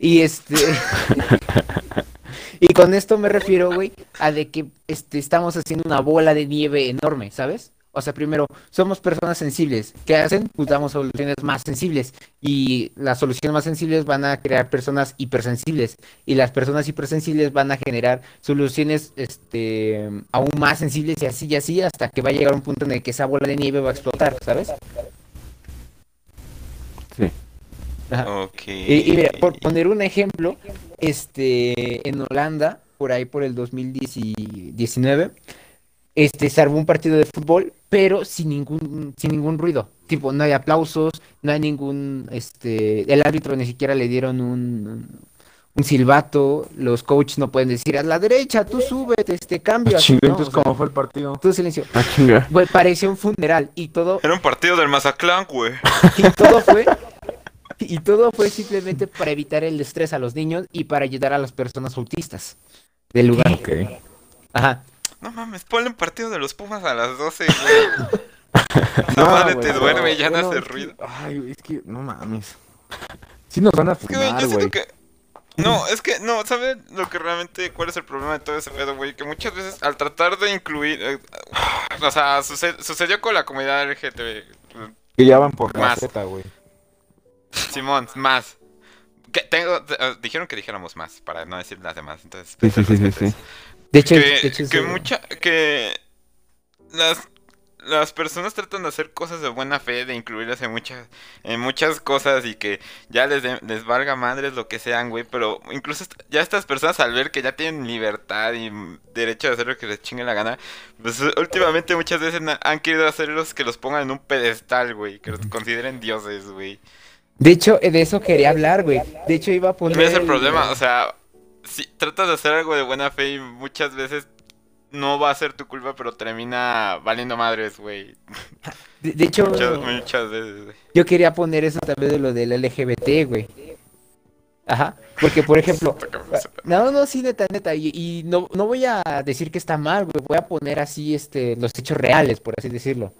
Y este. y con esto me refiero, güey, a de que este, estamos haciendo una bola de nieve enorme, ¿sabes? O sea, primero, somos personas sensibles. ¿Qué hacen? Pues damos soluciones más sensibles. Y las soluciones más sensibles van a crear personas hipersensibles. Y las personas hipersensibles van a generar soluciones este, aún más sensibles y así y así hasta que va a llegar un punto en el que esa bola de nieve va a explotar, ¿sabes? Ajá. Y, y mira, por poner un ejemplo, este, en Holanda, por ahí por el 2019, este, se armó un partido de fútbol, pero sin ningún, sin ningún ruido. Tipo, no hay aplausos, no hay ningún, este, el árbitro ni siquiera le dieron un, un silbato, los coaches no pueden decir, a la derecha, tú súbete, este, cambio. así, Chinga, ¿no? entonces, O sea, ¿cómo fue el partido? todo silencio. Ah. Güey, parecía un funeral y todo, Era un partido del Mazatlán, güey. y todo fue y todo fue simplemente para evitar el estrés a los niños y para ayudar a las personas autistas del lugar. Ok. Ajá. No mames, ponle un partido de los Pumas a las 12, güey. Esa madre te duerme y ya no hace es que- ruido. Ay, es que, no mames. Sí nos van a Es que, güey, fumar, yo siento güey. que... No, es que, no, ¿sabes lo que realmente, cuál es el problema de todo ese pedo, güey? Que muchas veces al tratar de incluir, eh, o sea, suce- sucedió con la comunidad LGTB, Que ya van por la Más. Z, güey. Simón, más. Que tengo, te- eh, dijeron que dijéramos más, para no decir las demás, entonces... Sí, sí, sí, sí, sí. De hecho, que, de hecho, que eso- mucha que las las personas tratan de hacer cosas de buena fe, de incluirlas en muchas, en muchas cosas y que ya les, de- les valga madres lo que sean, güey. Pero incluso est- ya estas personas al ver que ya tienen libertad y derecho de hacer lo que les chingue la gana, pues últimamente muchas veces han querido hacerlos que los pongan en un pedestal, güey. Que los consideren dioses, güey. De hecho, eh, de eso quería hablar, güey. De hecho, iba a poner. ese es el problema, o sea, si tratas de hacer algo de buena fe y muchas veces no va a ser tu culpa, pero termina valiendo madres, güey. De, de hecho, Muchas, muchas veces, güey. yo quería poner eso también de lo del LGBT, güey. Ajá. Porque, por ejemplo. No, no, sí, neta, neta. Y, y no, no voy a decir que está mal, güey. Voy a poner así, este, los hechos reales, por así decirlo.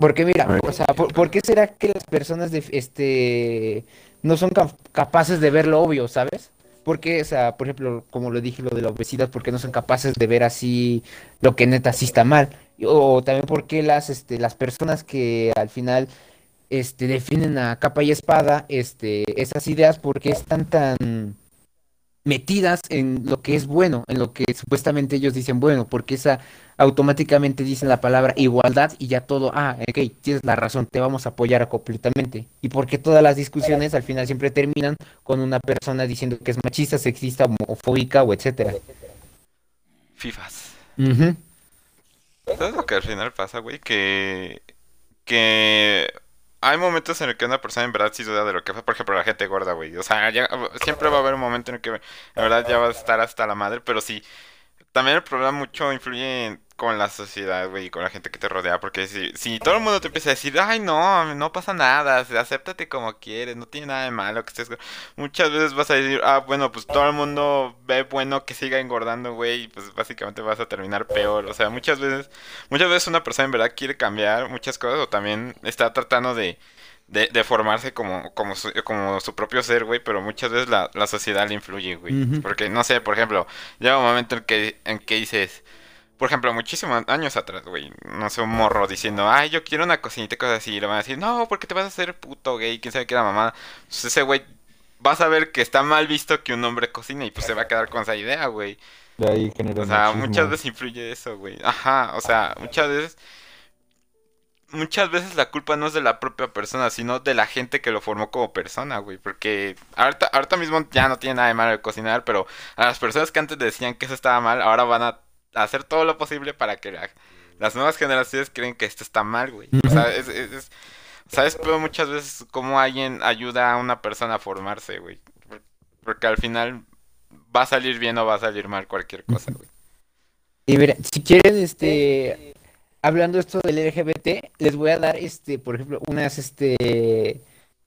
Porque mira, o sea, ¿por, por qué será que las personas de, este, no son cap- capaces de ver lo obvio, ¿sabes? Porque, o sea, por ejemplo, como lo dije, lo de la obesidad, porque no son capaces de ver así lo que neta sí está mal? O también porque las, este, las personas que al final, este, defienden a capa y espada, este, esas ideas, porque están tan metidas en lo que es bueno, en lo que supuestamente ellos dicen bueno, porque esa automáticamente dicen la palabra igualdad y ya todo, ah, ok, tienes la razón, te vamos a apoyar completamente. Y porque todas las discusiones al final siempre terminan con una persona diciendo que es machista, sexista, homofóbica o etcétera. Fifas. Ujú. ¿Sabes lo que al final pasa, güey? Que. Que. Hay momentos en el que una persona en verdad sí duda de lo que fue, por ejemplo, la gente gorda, güey. O sea, ya- siempre va a haber un momento en el que en verdad ya va a estar hasta la madre, pero sí. También el problema mucho influye en- con la sociedad, güey, y con la gente que te rodea, porque si, si todo el mundo te empieza a decir, ay, no, no pasa nada, acéptate como quieres, no tiene nada de malo que estés... go-", Muchas veces vas a decir, ah, bueno, pues todo el mundo ve bueno que siga engordando, güey, y pues básicamente vas a terminar peor. O sea, muchas veces, muchas veces una persona en verdad quiere cambiar muchas cosas o también está tratando de, de, de formarse como, como, su, como su propio ser, güey, pero muchas veces la, la sociedad le influye, güey. Porque, no sé, por ejemplo, llega un momento en que, en que dices... Por ejemplo, muchísimos años atrás, güey, no sé, un morro diciendo, ay, yo quiero una cocinita y cosas así, y le van a decir, no, porque te vas a hacer puto gay, quién sabe qué era mamá. Pues ese güey vas a ver que está mal visto que un hombre cocine y pues se va a quedar con esa idea, güey. De ahí genera O sea, machismo. muchas veces influye eso, güey. Ajá, o sea, muchas veces. Muchas veces la culpa no es de la propia persona, sino de la gente que lo formó como persona, güey. Porque ahorita, ahorita mismo ya no tiene nada de malo de cocinar, pero a las personas que antes decían que eso estaba mal, ahora van a hacer todo lo posible para que la- las nuevas generaciones creen que esto está mal, güey. O sea, es, es- es- ¿sabes? Pero muchas veces cómo alguien ayuda a una persona a formarse, güey. Por- Porque al final va a salir bien o va a salir mal cualquier cosa, güey. Y mira, si quieren, este, hablando esto del LGBT, les voy a dar, este, por ejemplo, unas, este,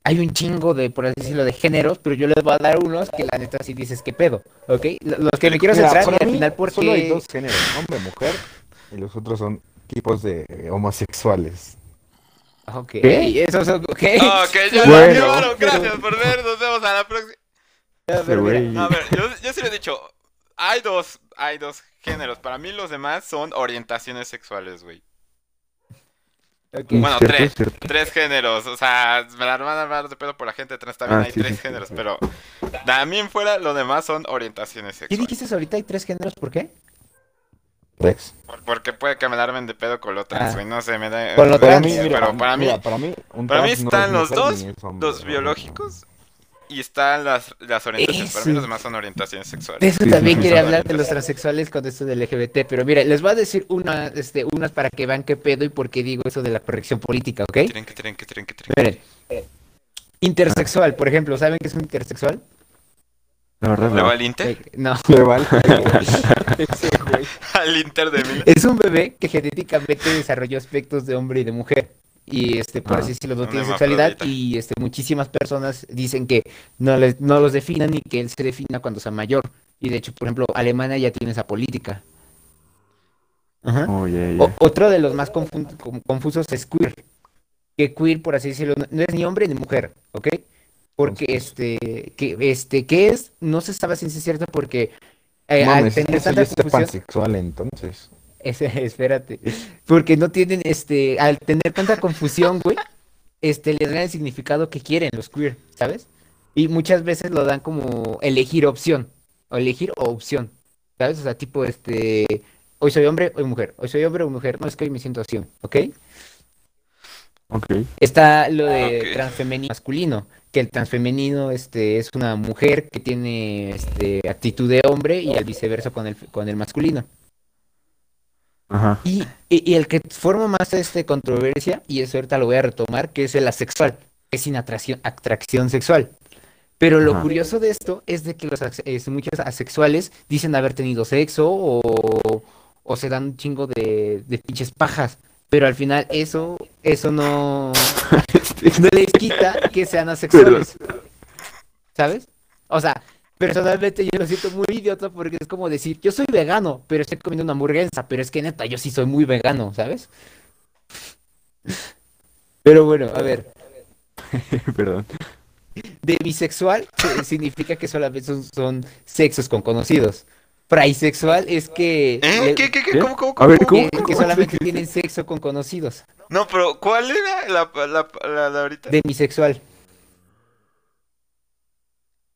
hay un chingo de, por así decirlo, de géneros, pero yo les voy a dar unos que la neta sí dices qué pedo, ¿ok? Lo- Los que me quiero Mira, centrar y al mí final Solo hay porque... dos géneros, hombre, mujer, y los otros son tipos de homosexuales. Ok, esos son, ok. Ok, ya Bueno. lo llevaron. Gracias por ver. Nos vemos a la próxima. Ese güey. A ver, yo, yo sí lo he dicho. Hay dos, hay dos géneros. Para mí los demás son orientaciones sexuales, güey. Bueno, Cierto, tres. cierto. Tres géneros. O sea, me la van a dar de pedo por la gente atrás. También Ah, hay sí, tres sí, géneros. sí. Pero también fuera, lo demás son orientaciones ¿Qué sexuales. dijiste ahorita? ¿Hay tres géneros? ¿Por qué? Rex. Porque puede que me la armen de pedo con lo trans, Ah. No sé, me da. Para trans. mí, mira, pero para mí, mira, para mí, un para mí trans no están es los dos, los biológicos y están las, las orientaciones. Para mí los demás son orientaciones sexuales. De eso también sí, quería hablar de los transexuales con esto del LGBT, pero mire, les voy a decir una, este, unas para que vean qué pedo y por qué digo eso de la corrección política, ¿ok? Tiren, que tiren, que tiren, que tiren. Miren, intersexual, por ejemplo, ¿saben qué es un intersexual? La verdad, ¿Le va no. al Inter? Eh, No, Le güey. Al Inter de mil. Es un bebé que genéticamente desarrolló aspectos de hombre y de mujer. Y este, por Ah, así decirlo, no tiene sexualidad. Y este, muchísimas personas dicen que no, les, no los definan y que él se defina cuando sea mayor. Y de hecho, por ejemplo, Alemania ya tiene esa política. Ajá. Oh, yeah, yeah. O- otro de los más confusos es queer. Que queer, por así decirlo, no, no es ni hombre ni mujer, ¿ok? Porque este, que, este, ¿qué es? No se sabe si es cierto porque eh, al Mames, tener eso tanta confusión, pansexual entonces. Ese- espérate, porque no tienen, este, al tener tanta confusión, güey, este, les dan el significado que quieren los queer, ¿sabes? Y muchas veces lo dan como elegir opción, o elegir o opción, ¿sabes? O sea, tipo, este, hoy soy hombre, hoy mujer, hoy soy hombre o mujer, no es que hoy me siento así, ¿ok? Ok. Está lo de Ok. transfemenino masculino, que el transfemenino este, es una mujer que tiene este, actitud de hombre y al viceversa con el, con el masculino. Ajá. Y, y- y el que forma más este controversia, y eso ahorita lo voy a retomar, que es el asexual, que es sin atracción, atracción sexual. Pero lo Ajá. curioso de esto es de que los es, muchos asexuales dicen haber tenido sexo o, o se dan un chingo de, de pinches pajas. Pero al final eso, eso no, no les quita que sean asexuales. ¿Sabes? O sea, personalmente yo lo siento muy idiota porque es como decir, yo soy vegano, pero estoy comiendo una hamburguesa, pero es que neta, yo sí soy muy vegano, ¿sabes? Pero bueno, a ver, Perdón. de bisexual significa que solamente son, son sexos con conocidos. Fraisexual es que, ¿Eh? le- ¿Qué, qué, qué? ¿Qué? ¿Cómo, cómo, A ver, cómo? ¿cómo? que, que solamente tienen sexo con conocidos. No, pero ¿cuál era la, la, la, la ahorita? Demisexual,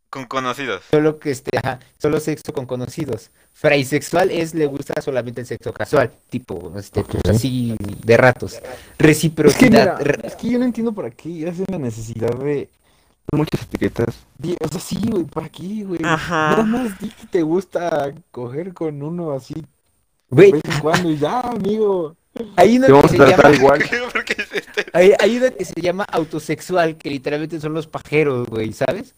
Con conocidos. solo que este, ajá, solo sexo con conocidos. Fraisexual es le gusta solamente el sexo casual, tipo, este, pues, así de ratos. Es que, Reciprocidad, mira, re- es que yo no entiendo para qué hacen la necesidad de... Muchas etiquetas. O sea, sí, güey, ¿para qué, güey? Ajá. Nada más di que te gusta coger con uno así de güey, vez en cuando y ya, amigo. hay Te que vamos a se tratar llama, igual. ¿Por hay, hay uno que se llama autosexual, que literalmente son los pajeros, güey, ¿sabes?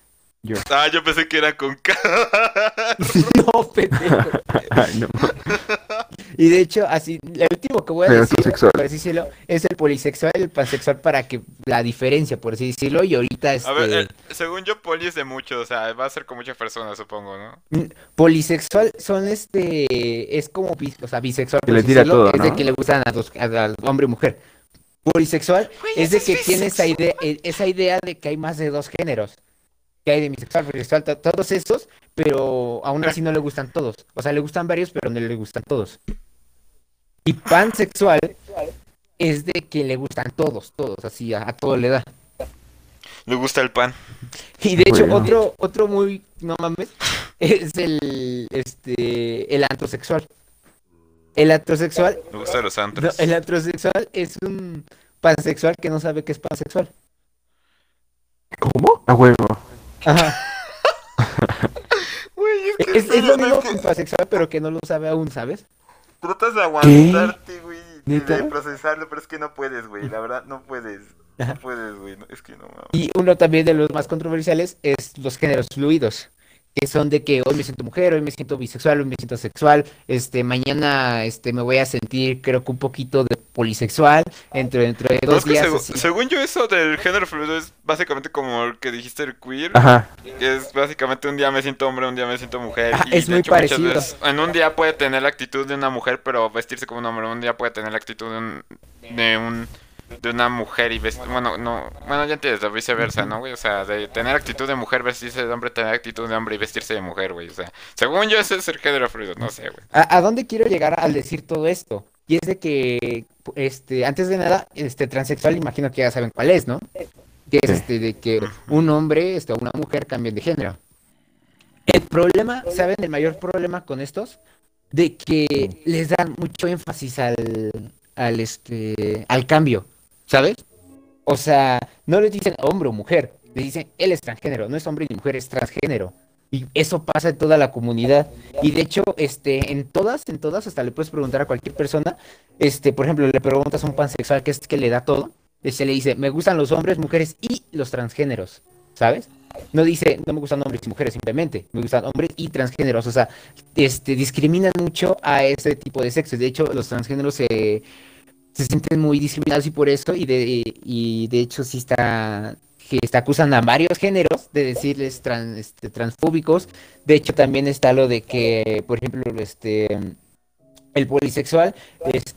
Ah, yo pensé que era con K. No, pendejo. Ay, no. Y de hecho, así, el último que voy a Pero decir, autosexual. por así decirlo, es el polisexual y el pansexual para que la diferencia, por así decirlo, y ahorita este A ver, eh, según yo, poli es de mucho, o sea, va a ser con muchas personas, supongo, ¿no? polisexual son este, es como, bis- o sea, bisexual, Que por le así tira decirlo, todo, es de ¿no? que le gustan a dos, a, a hombre y mujer. Polisexual es de que tiene esa idea, eh, esa idea de que hay más de dos géneros. Que hay de bisexual, bisexual, to- todos esos, pero aún así no le gustan todos. O sea, le gustan varios, pero no le gustan todos. Y pansexual es de que le gustan todos, todos, así a, a todo le da. Le gusta el pan. Y de hecho, Bueno. otro, otro muy, no mames, es el, este, el antrosexual. El antrosexual, Le gusta los no, antros. el antrosexual es un pansexual que no sabe que es pansexual. ¿Cómo? A huevo. Ajá. Güey, es que Es, es lo mismo que pansexual, pero que no lo sabe aún, ¿sabes? tratas de aguantarte, güey, y de procesarlo, pero es que no puedes, güey, la verdad, no puedes. Ajá. No puedes, güey, no- es que no mames. Y uno también de los más controversiales es los géneros fluidos, que son de que hoy me siento mujer, hoy me siento bisexual, hoy me siento sexual, este, mañana este, me voy a sentir creo que un poquito de polisexual, de No, dos días así. según yo eso del género fluido es básicamente como el que dijiste el queer, Ajá. que es básicamente un día me siento hombre, un día me siento mujer. Ah, y es de muy hecho, muchas parecido. veces en un día puede tener la actitud de una mujer, pero vestirse como un hombre. Un día puede tener la actitud de un, de un de una mujer y vestir, bueno, no, bueno, ya entiendes, o viceversa, ¿no, güey? O sea, de tener actitud de mujer, vestirse de hombre, tener actitud de hombre y vestirse de mujer, güey. O sea, según yo ese es el género fluido, no sé, güey. ¿A, a dónde quiero llegar al decir todo esto? Y es de que, este, antes de nada, este, transexual, imagino que ya saben cuál es, ¿no? Que es este, de que un hombre, este, o una mujer cambien de género. El problema, ¿saben? El mayor problema con estos, de que les dan mucho énfasis al, al, este, al cambio, ¿sabes? O sea, no les dicen hombre o mujer, le dicen él es transgénero, no es hombre ni mujer, es transgénero. Y eso pasa en toda la comunidad. Y de hecho, este, en todas, en todas, hasta le puedes preguntar a cualquier persona, este, por ejemplo, le preguntas a un pansexual que es que le da todo, se le dice, me gustan los hombres, mujeres y los transgéneros, ¿sabes? No dice, no me gustan hombres y mujeres simplemente, me gustan hombres y transgéneros, o sea, este, discriminan mucho a ese tipo de sexo. De hecho, los transgéneros se, se sienten muy discriminados y por eso, y de, y de hecho sí está, que está acusan a varios géneros de decirles tran- este, transfóbicos. De hecho, también está lo de que, por ejemplo, este el polisexual,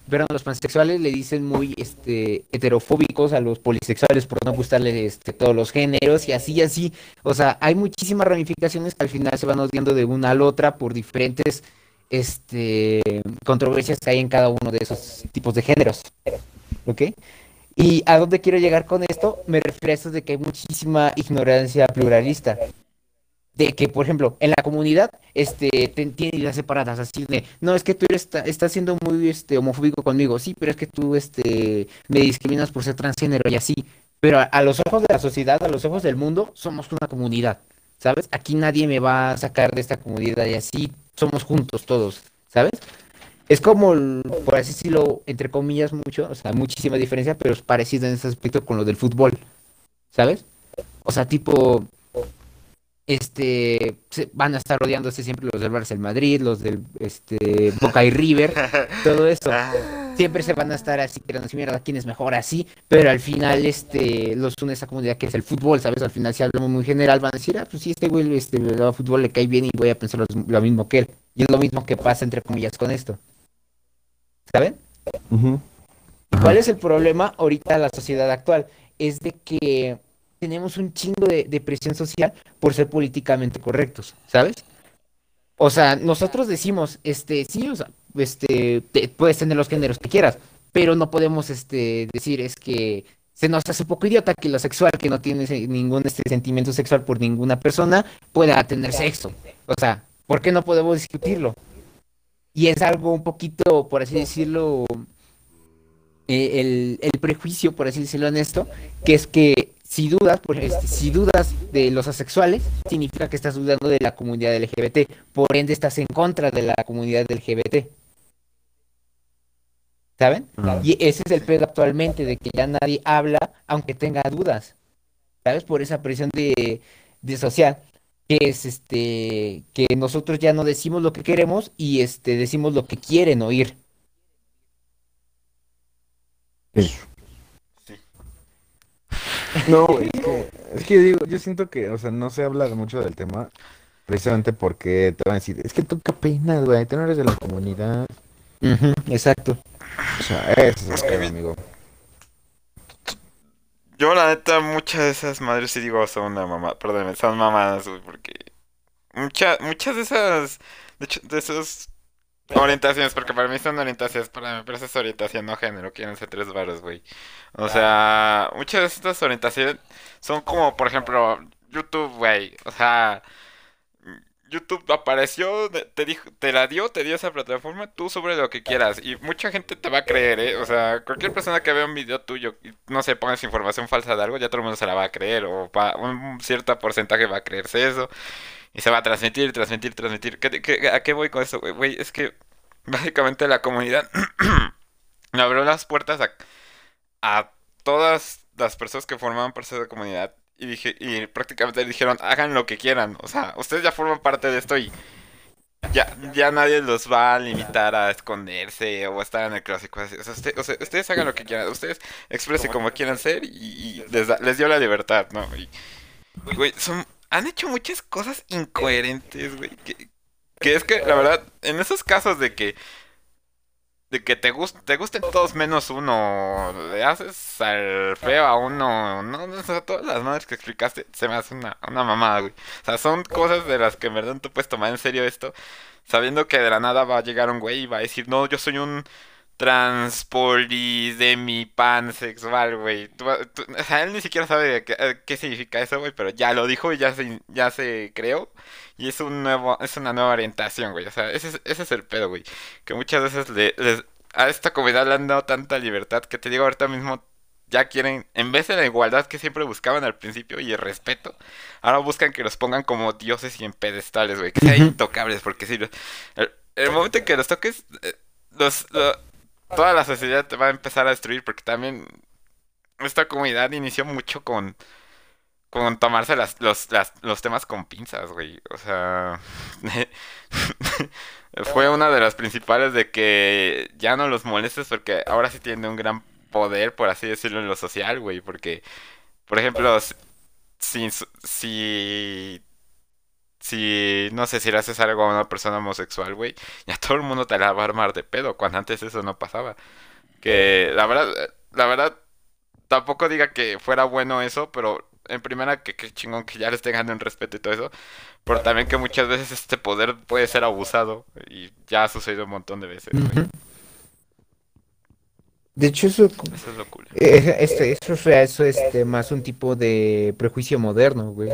perdón, los pansexuales le dicen muy este heterofóbicos a los polisexuales por no gustarles este, todos los géneros y así y así. O sea, hay muchísimas ramificaciones que al final se van odiando de una a la otra por diferentes este controversias que hay en cada uno de esos tipos de géneros. ¿Ok? ¿Y a dónde quiero llegar con esto? Me refiero a esto de que hay muchísima ignorancia pluralista. de que, por ejemplo, en la comunidad, este, te- tiene ideas separadas, así de, no, es que tú eres, estás siendo muy, este, homofóbico conmigo, sí, pero es que tú, este, me discriminas por ser transgénero y así, pero a los ojos de la sociedad, a los ojos del mundo, somos una comunidad, ¿sabes? Aquí nadie me va a sacar de esta comunidad y así somos juntos todos, ¿sabes? Es como, por así decirlo, entre comillas, mucho, o sea, muchísima diferencia, pero es parecido en ese aspecto con lo del fútbol, ¿sabes? O sea, tipo, este, se- van a estar rodeándose siempre los del Barça del Madrid, los del, este, Boca y River, todo eso. Ah, Siempre se van a estar así, decir, mierda, quién es mejor así, pero al final, este, los une esa comunidad que es el fútbol, ¿sabes? Al final, si hablamos muy general, van a decir, ah, pues sí, este güey, este, el fútbol le cae bien y voy a pensar lo, lo mismo que él. Y es lo mismo que pasa, entre comillas, con esto. ¿Saben? Ujú. ¿Cuál es el problema ahorita de la sociedad actual? Es de que tenemos un chingo de, presión social por ser políticamente correctos, ¿sabes? O sea, nosotros decimos, este, sí, o sea, este, te- puedes tener los géneros que quieras, pero no podemos, este, decir es que se nos hace un poco idiota que lo sexual, que no tiene ningún este sentimiento sexual por ninguna persona, pueda tener sexo. O sea, ¿por qué no podemos discutirlo? Y es algo un poquito, por así decirlo, eh, el, el prejuicio, por así decirlo en esto, que es que si dudas, este, si dudas de los asexuales, significa que estás dudando de la comunidad LGBT, por ende estás en contra de la comunidad LGBT. ¿Saben? Y ese es el pedo actualmente, de que ya nadie habla aunque tenga dudas, ¿sabes? Por esa presión de, de social, que es este, que nosotros ya no decimos lo que queremos y este, decimos lo que quieren oír. Sí. No, güey, es que, es que digo, yo siento que, o sea, no se habla mucho del tema precisamente porque te van a decir, es que tú qué peinas, güey, tú no eres de la comunidad. Exacto. O sea, ese es pedo, amigo. Yo, la neta, muchas de esas madres sí digo son una mamá, perdón, son mamadas, güey, porque muchas, muchas de esas, de hecho, de esas orientaciones, porque para mí son orientaciones, para mí, pero eso es orientación, no género, quieren ser tres varos, güey. O sea, muchas de estas orientaciones son como, por ejemplo, YouTube, güey, o sea, YouTube apareció, te dijo, te la dio, te dio esa plataforma, tú sobre lo que quieras. Y mucha gente te va a creer, ¿eh? O sea, cualquier persona que vea un video tuyo y no sé, pongas información falsa de algo, ya todo el mundo se la va a creer. O va- un cierto porcentaje va a creerse eso. Y se va a transmitir, transmitir, transmitir. ¿Qué, qué- a qué voy con eso, güey? Es que básicamente la comunidad me abrió las puertas a, a todas las personas que formaban parte de la comunidad. Y dije, y prácticamente dijeron, hagan lo que quieran. O sea, ustedes ya forman parte de esto y ya, ya nadie los va a limitar a esconderse o estar en el clásico. O sea, ustedes hagan lo que quieran. Ustedes expresen como quieran ser y, y les, da- les dio la libertad, ¿no? Y, güey, son, han hecho muchas cosas incoherentes, güey. Que, que es que, la verdad, en esos casos de que de que te, gust te gusten todos menos uno, le haces al feo a uno, no, no, o sea, todas las madres que explicaste se me hace una, una mamada, güey. O sea, son cosas de las que en verdad tú puedes tomar en serio esto, sabiendo que de la nada va a llegar un güey y va a decir, no, yo soy un pansexual, güey. O sea, él ni siquiera sabe qué, eh, qué significa eso, güey, pero ya lo dijo y ya se, ya se creó. Y es un nuevo, es una nueva orientación, güey. O sea, ese es, ese es el pedo, güey. Que muchas veces le, les- a esta comunidad le han dado tanta libertad que te digo ahorita mismo ya quieren, en vez de la igualdad que siempre buscaban al principio y el respeto, ahora buscan que los pongan como dioses y en pedestales, güey, que sean intocables, porque si los- el, el momento en que los toques, eh, los, lo- toda la sociedad te va a empezar a destruir, porque también esta comunidad inició mucho con, con tomarse las, los, los temas con pinzas, güey, o sea... Fue una de las principales de que ya no los molestes porque ahora sí tienen un gran poder, por así decirlo, en lo social, güey. Porque, por ejemplo, si, si, no sé, si le haces algo a una persona homosexual, güey, ya todo el mundo te la va a armar de pedo, cuando antes eso no pasaba. Que la verdad, la verdad, tampoco diga que fuera bueno eso, pero en primera que, que chingón que ya les tengan un respeto y todo eso. Pero también que muchas veces este poder puede ser abusado y ya ha sucedido un montón de veces, güey. De hecho, eso, Eso es lo cool. eh, este, eso es eso, este, más un tipo de prejuicio moderno, güey.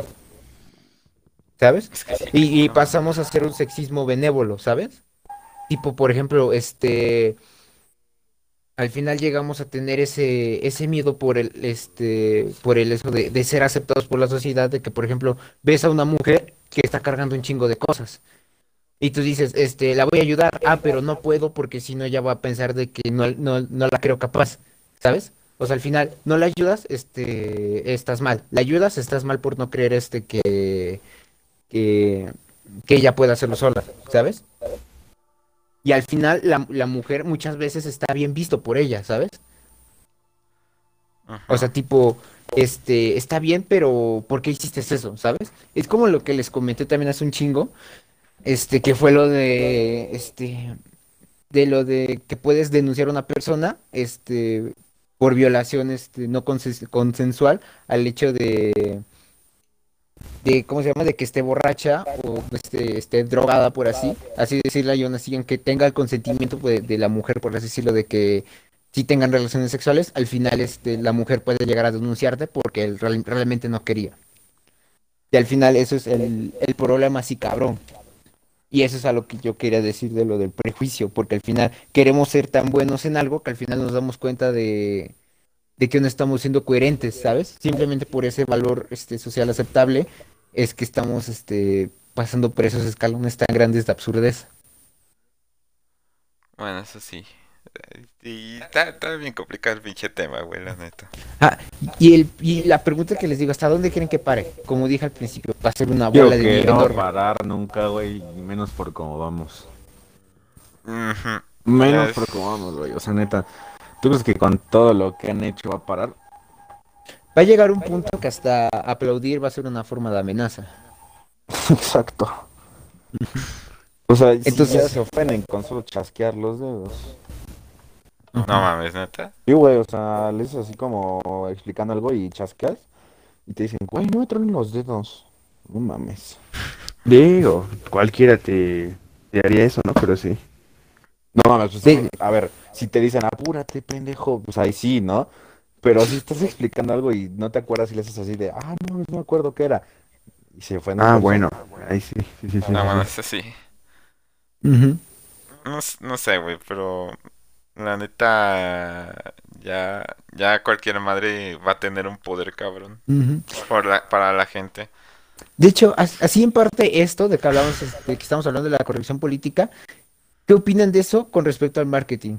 ¿Sabes? Y, pasamos a hacer un sexismo benévolo, ¿sabes? Tipo, por ejemplo, este, al final llegamos a tener ese, ese miedo por el, este, por el eso de, de ser aceptados por la sociedad, de que, por ejemplo, ves a una mujer que está cargando un chingo de cosas. Y tú dices, este, la voy a ayudar, ah, pero no puedo porque si no ella va a pensar de que no, no, no la creo capaz, ¿sabes? O sea, al final, no la ayudas, este, estás mal. La ayudas, estás mal por no creer, este, que, que, que ella pueda hacerlo sola, ¿sabes? Y al final, la, la mujer muchas veces está bien visto por ella, ¿sabes? ajá. O sea, tipo, este, está bien, pero ¿por qué hiciste eso, ¿sabes? Es como lo que les comenté también hace un chingo, este, que fue lo de, este, de lo de que puedes denunciar a una persona, este, por violación, este, no consen- consensual, al hecho de, de, ¿cómo se llama? De que esté borracha o esté, esté drogada, por así, así decirlo, y aún así, aunque tenga el consentimiento pues, de la mujer, por así decirlo, de que si tengan relaciones sexuales, al final este, la mujer puede llegar a denunciarte porque él real- realmente no quería. Y al final eso es el, el problema así cabrón. Y eso es a lo que yo quería decir de lo del prejuicio, porque al final queremos ser tan buenos en algo que al final nos damos cuenta de, de que no estamos siendo coherentes, ¿sabes? Simplemente por ese valor este, social aceptable es que estamos este, pasando por esos escalones tan grandes de absurdez. Bueno, eso sí. Eh, Y está, está bien complicado el pinche tema, güey, la neta. Ah, y, el, y la pregunta que les digo, ¿hasta dónde quieren que pare? Como dije al principio, va a ser una Yo bola de que nieve no va a enorme. parar nunca, güey, menos por cómo vamos. Ujú. Menos por cómo vamos, güey. O sea, neta, ¿tú crees que con todo lo que han hecho va a parar? Va a llegar un punto que hasta aplaudir va a ser una forma de amenaza. Exacto. O sea, si Entonces- ya se ofenden con solo chasquear los dedos. No mames, neta. Sí, güey, o sea, le dices así como explicando algo y chasqueas y te dicen, güey, no me truenen los dedos. No mames. Digo, cualquiera te, te haría eso, ¿no? Pero sí. No mames, pues, Sí. a ver, si te dicen, apúrate, pendejo, pues ahí sí, ¿no? Pero si estás explicando algo y no te acuerdas y le haces así de, ah, no, no me acuerdo qué era. Y se ofende. Ah, bueno. Ahí sí, sí, sí, sí. No sí. mames, eso sí. Ujú. No, sé, güey, pero la neta ya ya cualquier madre va a tener un poder cabrón por la- para la gente. De hecho, as- así en parte esto de que hablamos, este, que estamos hablando de la corrección política, ¿qué opinan de eso con respecto al marketing?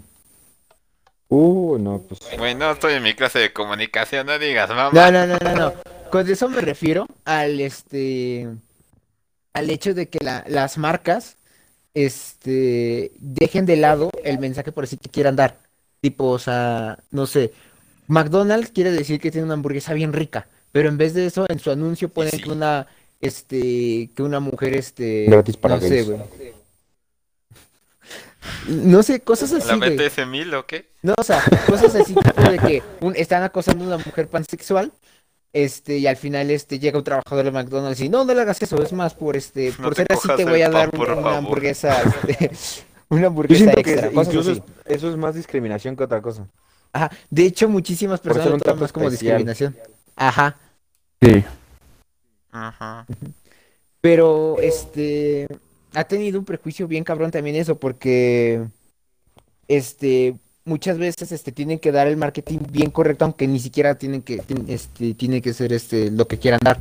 Uh, no, pues. Güey, no estoy en mi clase de comunicación, no digas, mamá. No, no, no, no, no. Con eso me refiero al este al hecho de que la- las marcas este dejen de lado el mensaje por así que quieran dar. Tipo, o sea, no sé, McDonald's quiere decir que tiene una hamburguesa bien rica, pero en vez de eso en su anuncio ponen sí. que una este que una mujer este Gratis para no sé, güey. No sé, cosas así, ¿La. BTS 1000 o qué? No, o sea, cosas así tipo de que un- están acosando a una mujer pansexual, este, y al final este llega un trabajador de McDonald's y no, no le hagas eso, es más por este, No por ser así te voy a dar una, hamburguesa, este, una hamburguesa extra, incluso así. eso es más discriminación que otra cosa. Ajá, de hecho muchísimas Por ser personas un lo toman trato más como especial. discriminación. Ajá, Sí. Ajá. pero este ha tenido un prejuicio bien cabrón también eso, porque este muchas veces este tienen que dar el marketing bien correcto, aunque ni siquiera tienen que este tiene que ser este lo que quieran dar.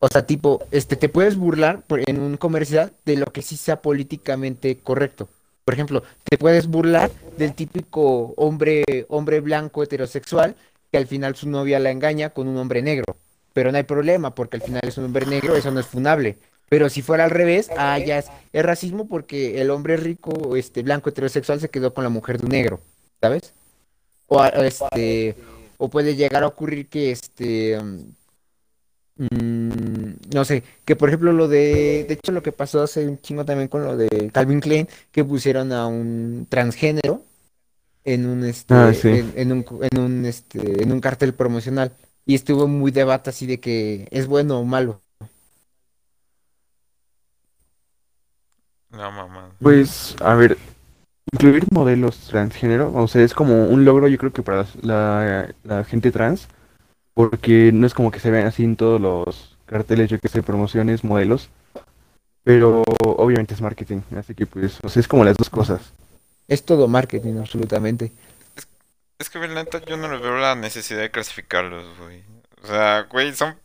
O sea, tipo, este te puedes burlar por- en un comercial de lo que sí sea políticamente correcto. Por ejemplo, te puedes burlar del típico hombre hombre blanco heterosexual que al final su novia la engaña con un hombre negro. Pero no hay problema porque al final es un hombre negro, eso no es funable. Pero si fuera al revés, ah, ya es, es racismo porque el hombre rico, este, blanco, heterosexual se quedó con la mujer de un negro, ¿sabes? O, a- este, o puede llegar a ocurrir que, este, mm, no sé, que por ejemplo lo de, de hecho lo que pasó hace un chingo también con lo de Calvin Klein, que pusieron a un transgénero en un, este, Ah, sí. en, en un, en un, este, en un cartel promocional. Y estuvo muy debate así de que es bueno o malo. No, mamá. Pues, a ver, incluir modelos transgénero, o sea, es como un logro, yo creo que para la, la gente trans, porque no es como que se vean así en todos los carteles, yo que sé, promociones, modelos. Pero obviamente es marketing, así que pues, o sea, es como las dos cosas. Es todo marketing, absolutamente. Es que, la neta, yo no le veo la necesidad de clasificarlos, güey. O sea, güey, son,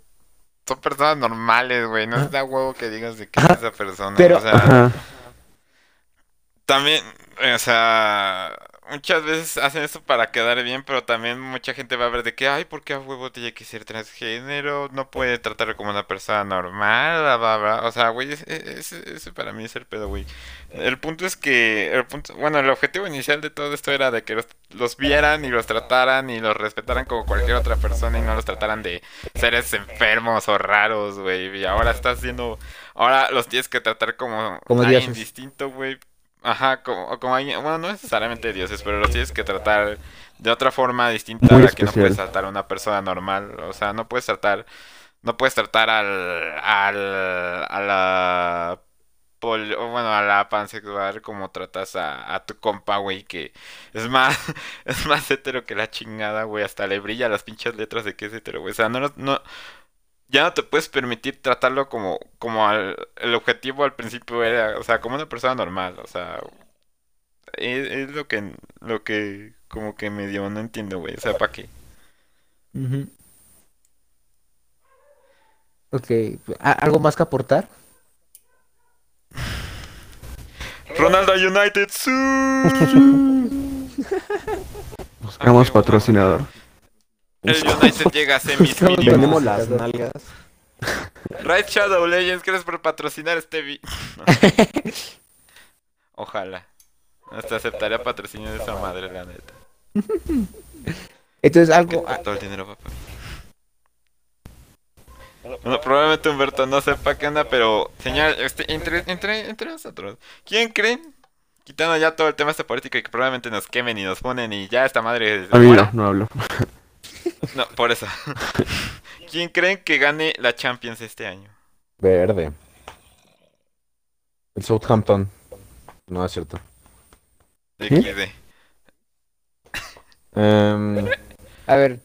son personas normales, güey. No es da huevo que digas de qué es esa persona. pero- o sea, Ajá. también, o sea, muchas veces hacen esto para quedar bien, pero también mucha gente va a ver de que, ay, ¿por qué a huevo tiene que ser transgénero? No puede tratarlo como una persona normal, bla, bla, bla. O sea, güey, ese, ese- ese para mí es el pedo, güey. El punto es que, el punto, bueno, el objetivo inicial de todo esto era de que los, los vieran y los trataran y los respetaran como cualquier otra persona y no los trataran de seres enfermos o raros, güey. Y ahora estás haciendo, ahora los tienes que tratar como, Como alguien distinto, güey. Ajá, como, como alguien, bueno, no necesariamente dioses, pero los tienes que tratar de otra forma distinta a la que no puedes tratar a una persona normal. O sea, no puedes tratar, no puedes tratar al, al, a la pol- bueno, a la pansexual como tratas a, a tu compa, güey, que es más, es más hetero que la chingada, güey, hasta le brilla las pinches letras de que es hetero, güey. O sea, no, no, no- ya no te puedes permitir tratarlo como, como al- el objetivo al principio era, o sea, como una persona normal, o sea, es, es lo que, lo que, como que medio no entiendo, güey, o sea, ¿para qué? Ujú. Ok, ¿a- ¿algo más que aportar? Ronaldo United. Buscamos patrocinador. El United llega a semis mínimos. Tenemos las nalgas. Raid Shadow Legends, gracias por patrocinar este vi. Ojalá. Hasta aceptaría patrocinio de esa madre, la neta. Entonces, algo. todo el dinero va para mí. Bueno, probablemente Humberto no sepa qué onda, pero señor, este, entre, entre, entre nosotros, ¿quién creen? Quitando ya todo el tema este político y que probablemente nos quemen y nos ponen y ya esta madre A mí no, no hablo. No, por eso. ¿Quién creen que gane la Champions este año? Verde. El Southampton. No es cierto. De ¿Sí? XD. Em, A ver.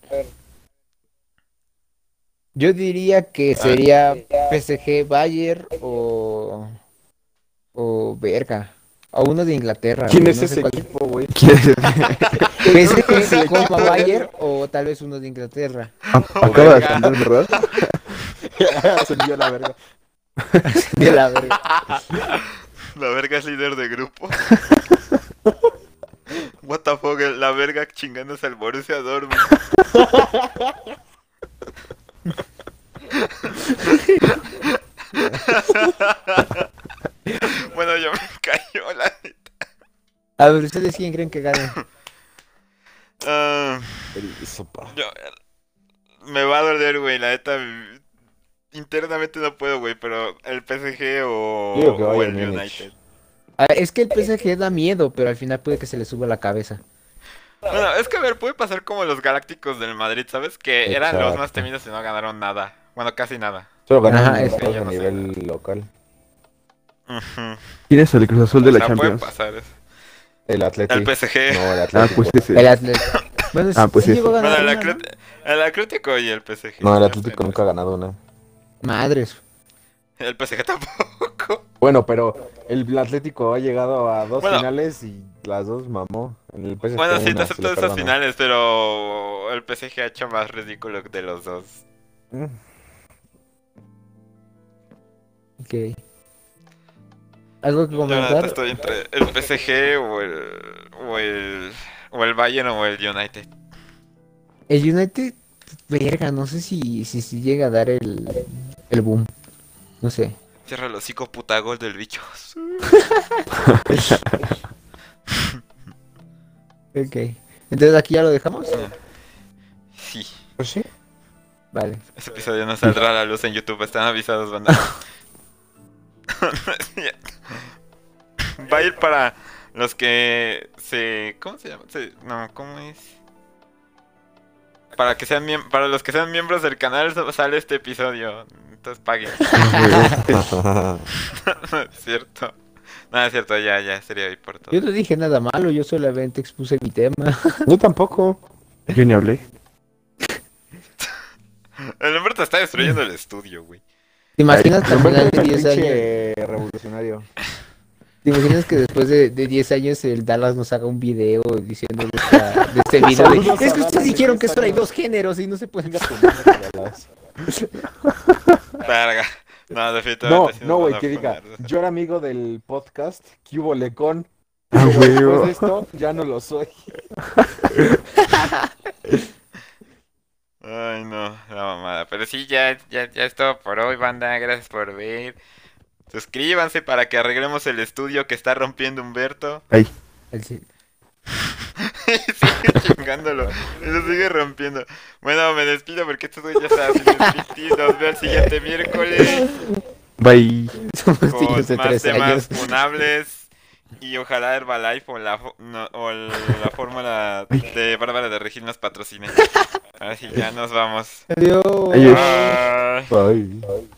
Yo diría que sería PSG Bayern o. O verga. O uno de Inglaterra. ¿Quién güey, es no ese cuál. equipo, güey? PSG Copa Bayern o tal vez uno de Inglaterra. Acaba de cantar, ¿verdad? Se envió la verga. De la verga. La verga es líder de grupo. What the fuck, la verga chingándose al Borussia Dortmund. bueno, yo me cayó la neta. A ver, ¿ustedes quién creen que gane? Ah, yo, me va a doler, güey, la neta. Internamente no puedo, güey, pero el PSG o, o el. United. A ver, es que el PSG da miedo, pero al final puede que se le suba la cabeza. Bueno, es que a ver, puede pasar como los Galácticos del Madrid, ¿sabes? Que eran los más temidos y no ganaron nada. Bueno, casi nada. Solo ganaron Ajá, sé. nivel local. Ujú. ¿Quién es el Cruz Azul de O la sea, puede Champions? pasar eso. El Atlético. El PSG. No, el Ah, Atlético. pues ese. El Atlético. Bueno, Ah, pues sí llegó a ganar una, el Atlético y el PSG. No, el Atlético nunca ha ganado una. Madres. El PSG tampoco. Bueno, pero el Atlético ha llegado a dos Bueno. finales y las dos mamó. En el PSG Bueno, sí, te acepto esas finales, pero el PSG ha hecho más ridículo de los dos. Mm. Ok. ¿Algo que comentar? estoy entre el PSG o el, o el, o el Bayern o el United. El United, verga, no sé si, si, si llega a dar el, el boom. No sé. Cierra el hocico puta gol del bicho. Ok. Entonces aquí ya lo dejamos. Sí. Sí. Vale. Ese episodio no saldrá a la luz en YouTube, están avisados, banda. Va a ir para los que se. ¿Cómo se llama? Se- No, ¿cómo es? Para que sean para los que sean miembros del canal sale este episodio. Entonces paguen. no es cierto. No es cierto, ya, ya, sería ahí por todo. Yo no dije nada malo, yo solamente expuse mi tema. Yo tampoco. Yo ni hablé. El hombre te está destruyendo el estudio, güey. ¿Te imaginas que al final de Conviértete 10 en años? revolucionario. ¿Te imaginas que después de, de 10 años el Dallas nos haga un video diciendo de, esta- de este video? de, es que ustedes dijeron que solo hay 10 dos géneros y no se pueden. Verga. No, No, definitivamente. no, güey, a que diga, yo era amigo del podcast, que hubo lecón. Ah, después de esto, ya no lo soy. Ay, no, la mamada. Pero sí, ya, ya, ya es todo por hoy, banda. Gracias por ver. Suscríbanse para que arreglemos el estudio que está rompiendo Humberto. El- sí. sigue chingándolo. Lo sigue rompiendo. Bueno, me despido porque esto ya está haciendo. Nos veo el siguiente miércoles Bye. Somos con de más 13 temas años. funables. Y ojalá Herbalife o la, fo- no, o la fórmula de Bárbara de Regil nos patrocine. Ahora sí, ya nos vamos. Adiós. Bye.